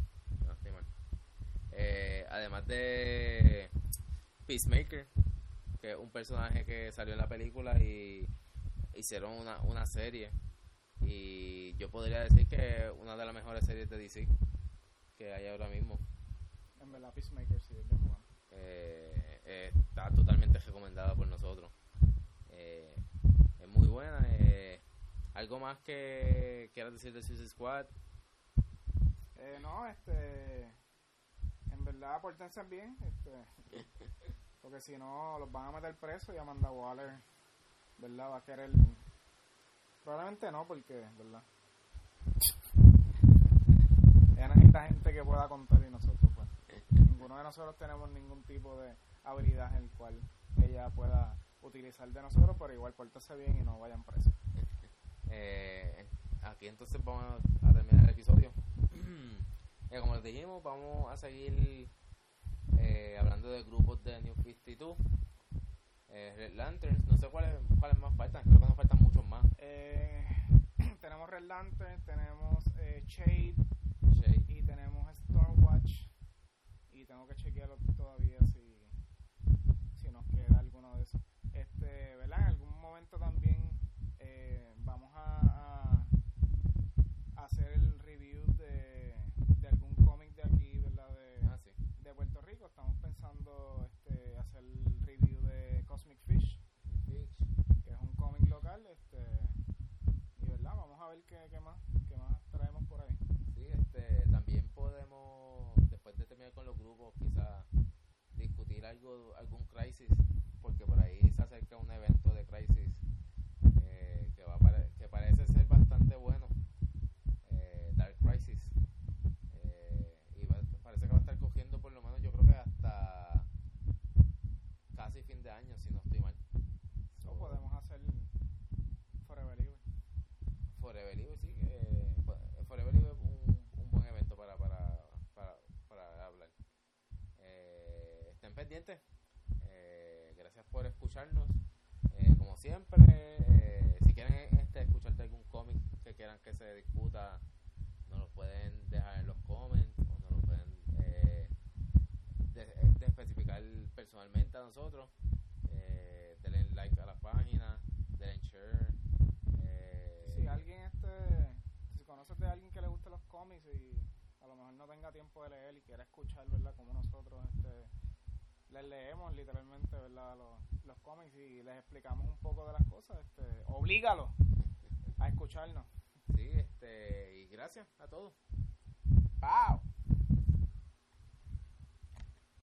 si no. Eh, además de Peacemaker, que es un personaje que salió en la película y hicieron una, una serie. Y yo podría decir que es una de las mejores series de DC que hay ahora mismo. En verdad, Peacemaker sí es bueno. Eh, eh, está totalmente recomendada por nosotros. Eh, es muy buena. ¿Algo más que quieras decir de Suicide Squad? Eh, no, este. En verdad, pórtense bien. Este, porque si no, los van a meter preso y Amanda Waller, ¿verdad? Va a querer. Probablemente no, porque, ¿verdad? Ella necesita gente que pueda contar y nosotros. Ninguno de nosotros tenemos ningún tipo de habilidad en el cual ella pueda utilizar de nosotros, pero igual pórtense bien y no vayan presos. Eh, aquí entonces vamos a terminar el episodio. Eh, como les dijimos, vamos a seguir eh, hablando de grupos de New 52. Eh, Red Lanterns, no sé cuáles, cuáles más faltan, creo que nos faltan muchos más. Tenemos Red Lantern, tenemos eh, Shade Shade. y tenemos Stormwatch. Tengo que chequearlo todavía si, si nos queda alguno de esos. Este, ¿verdad? En algún momento también eh, vamos a, a- a hacer el review de, de algún cómic de aquí, ¿verdad? De, Ah, sí. de Puerto Rico. Estamos pensando este, hacer el review de Cosmic Fish, Fix. que es un cómic local. Este, y verdad, vamos a ver qué, qué más, qué más traemos por ahí. Sí, este, también podemos, después de terminar con los grupos, quizás discutir algo, algún crisis, porque por ahí se acerca un evento de crisis eh, que, va a pare- que parece ser bastante bueno, eh, Dark Crisis, Eh, y parece que va a estar cogiendo por lo menos yo creo que hasta casi fin de año, si no estoy mal. O So, podemos hacer Forever Evil. Forever Evil, sí. Eh, fo- Forever Evil es un, un buen evento para, para, para, para hablar. Eh, estén Eh, gracias por escucharnos. Eh, como siempre, eh, si quieren este, escuchar de algún cómic que quieran que se discuta, nos lo pueden dejar en los comments o nos lo pueden de- de especificar personalmente a nosotros. Denle like a la página, denle share. Si alguien este, si conoces de alguien que le guste los cómics y a lo mejor no tenga tiempo de leer y quiere escuchar, ¿verdad? Como nosotros este, les leemos literalmente, ¿verdad? Los, los cómics y les explicamos un poco de las cosas, este, oblígalo a escucharnos. Sí, este, y gracias a todos. ¡Pau!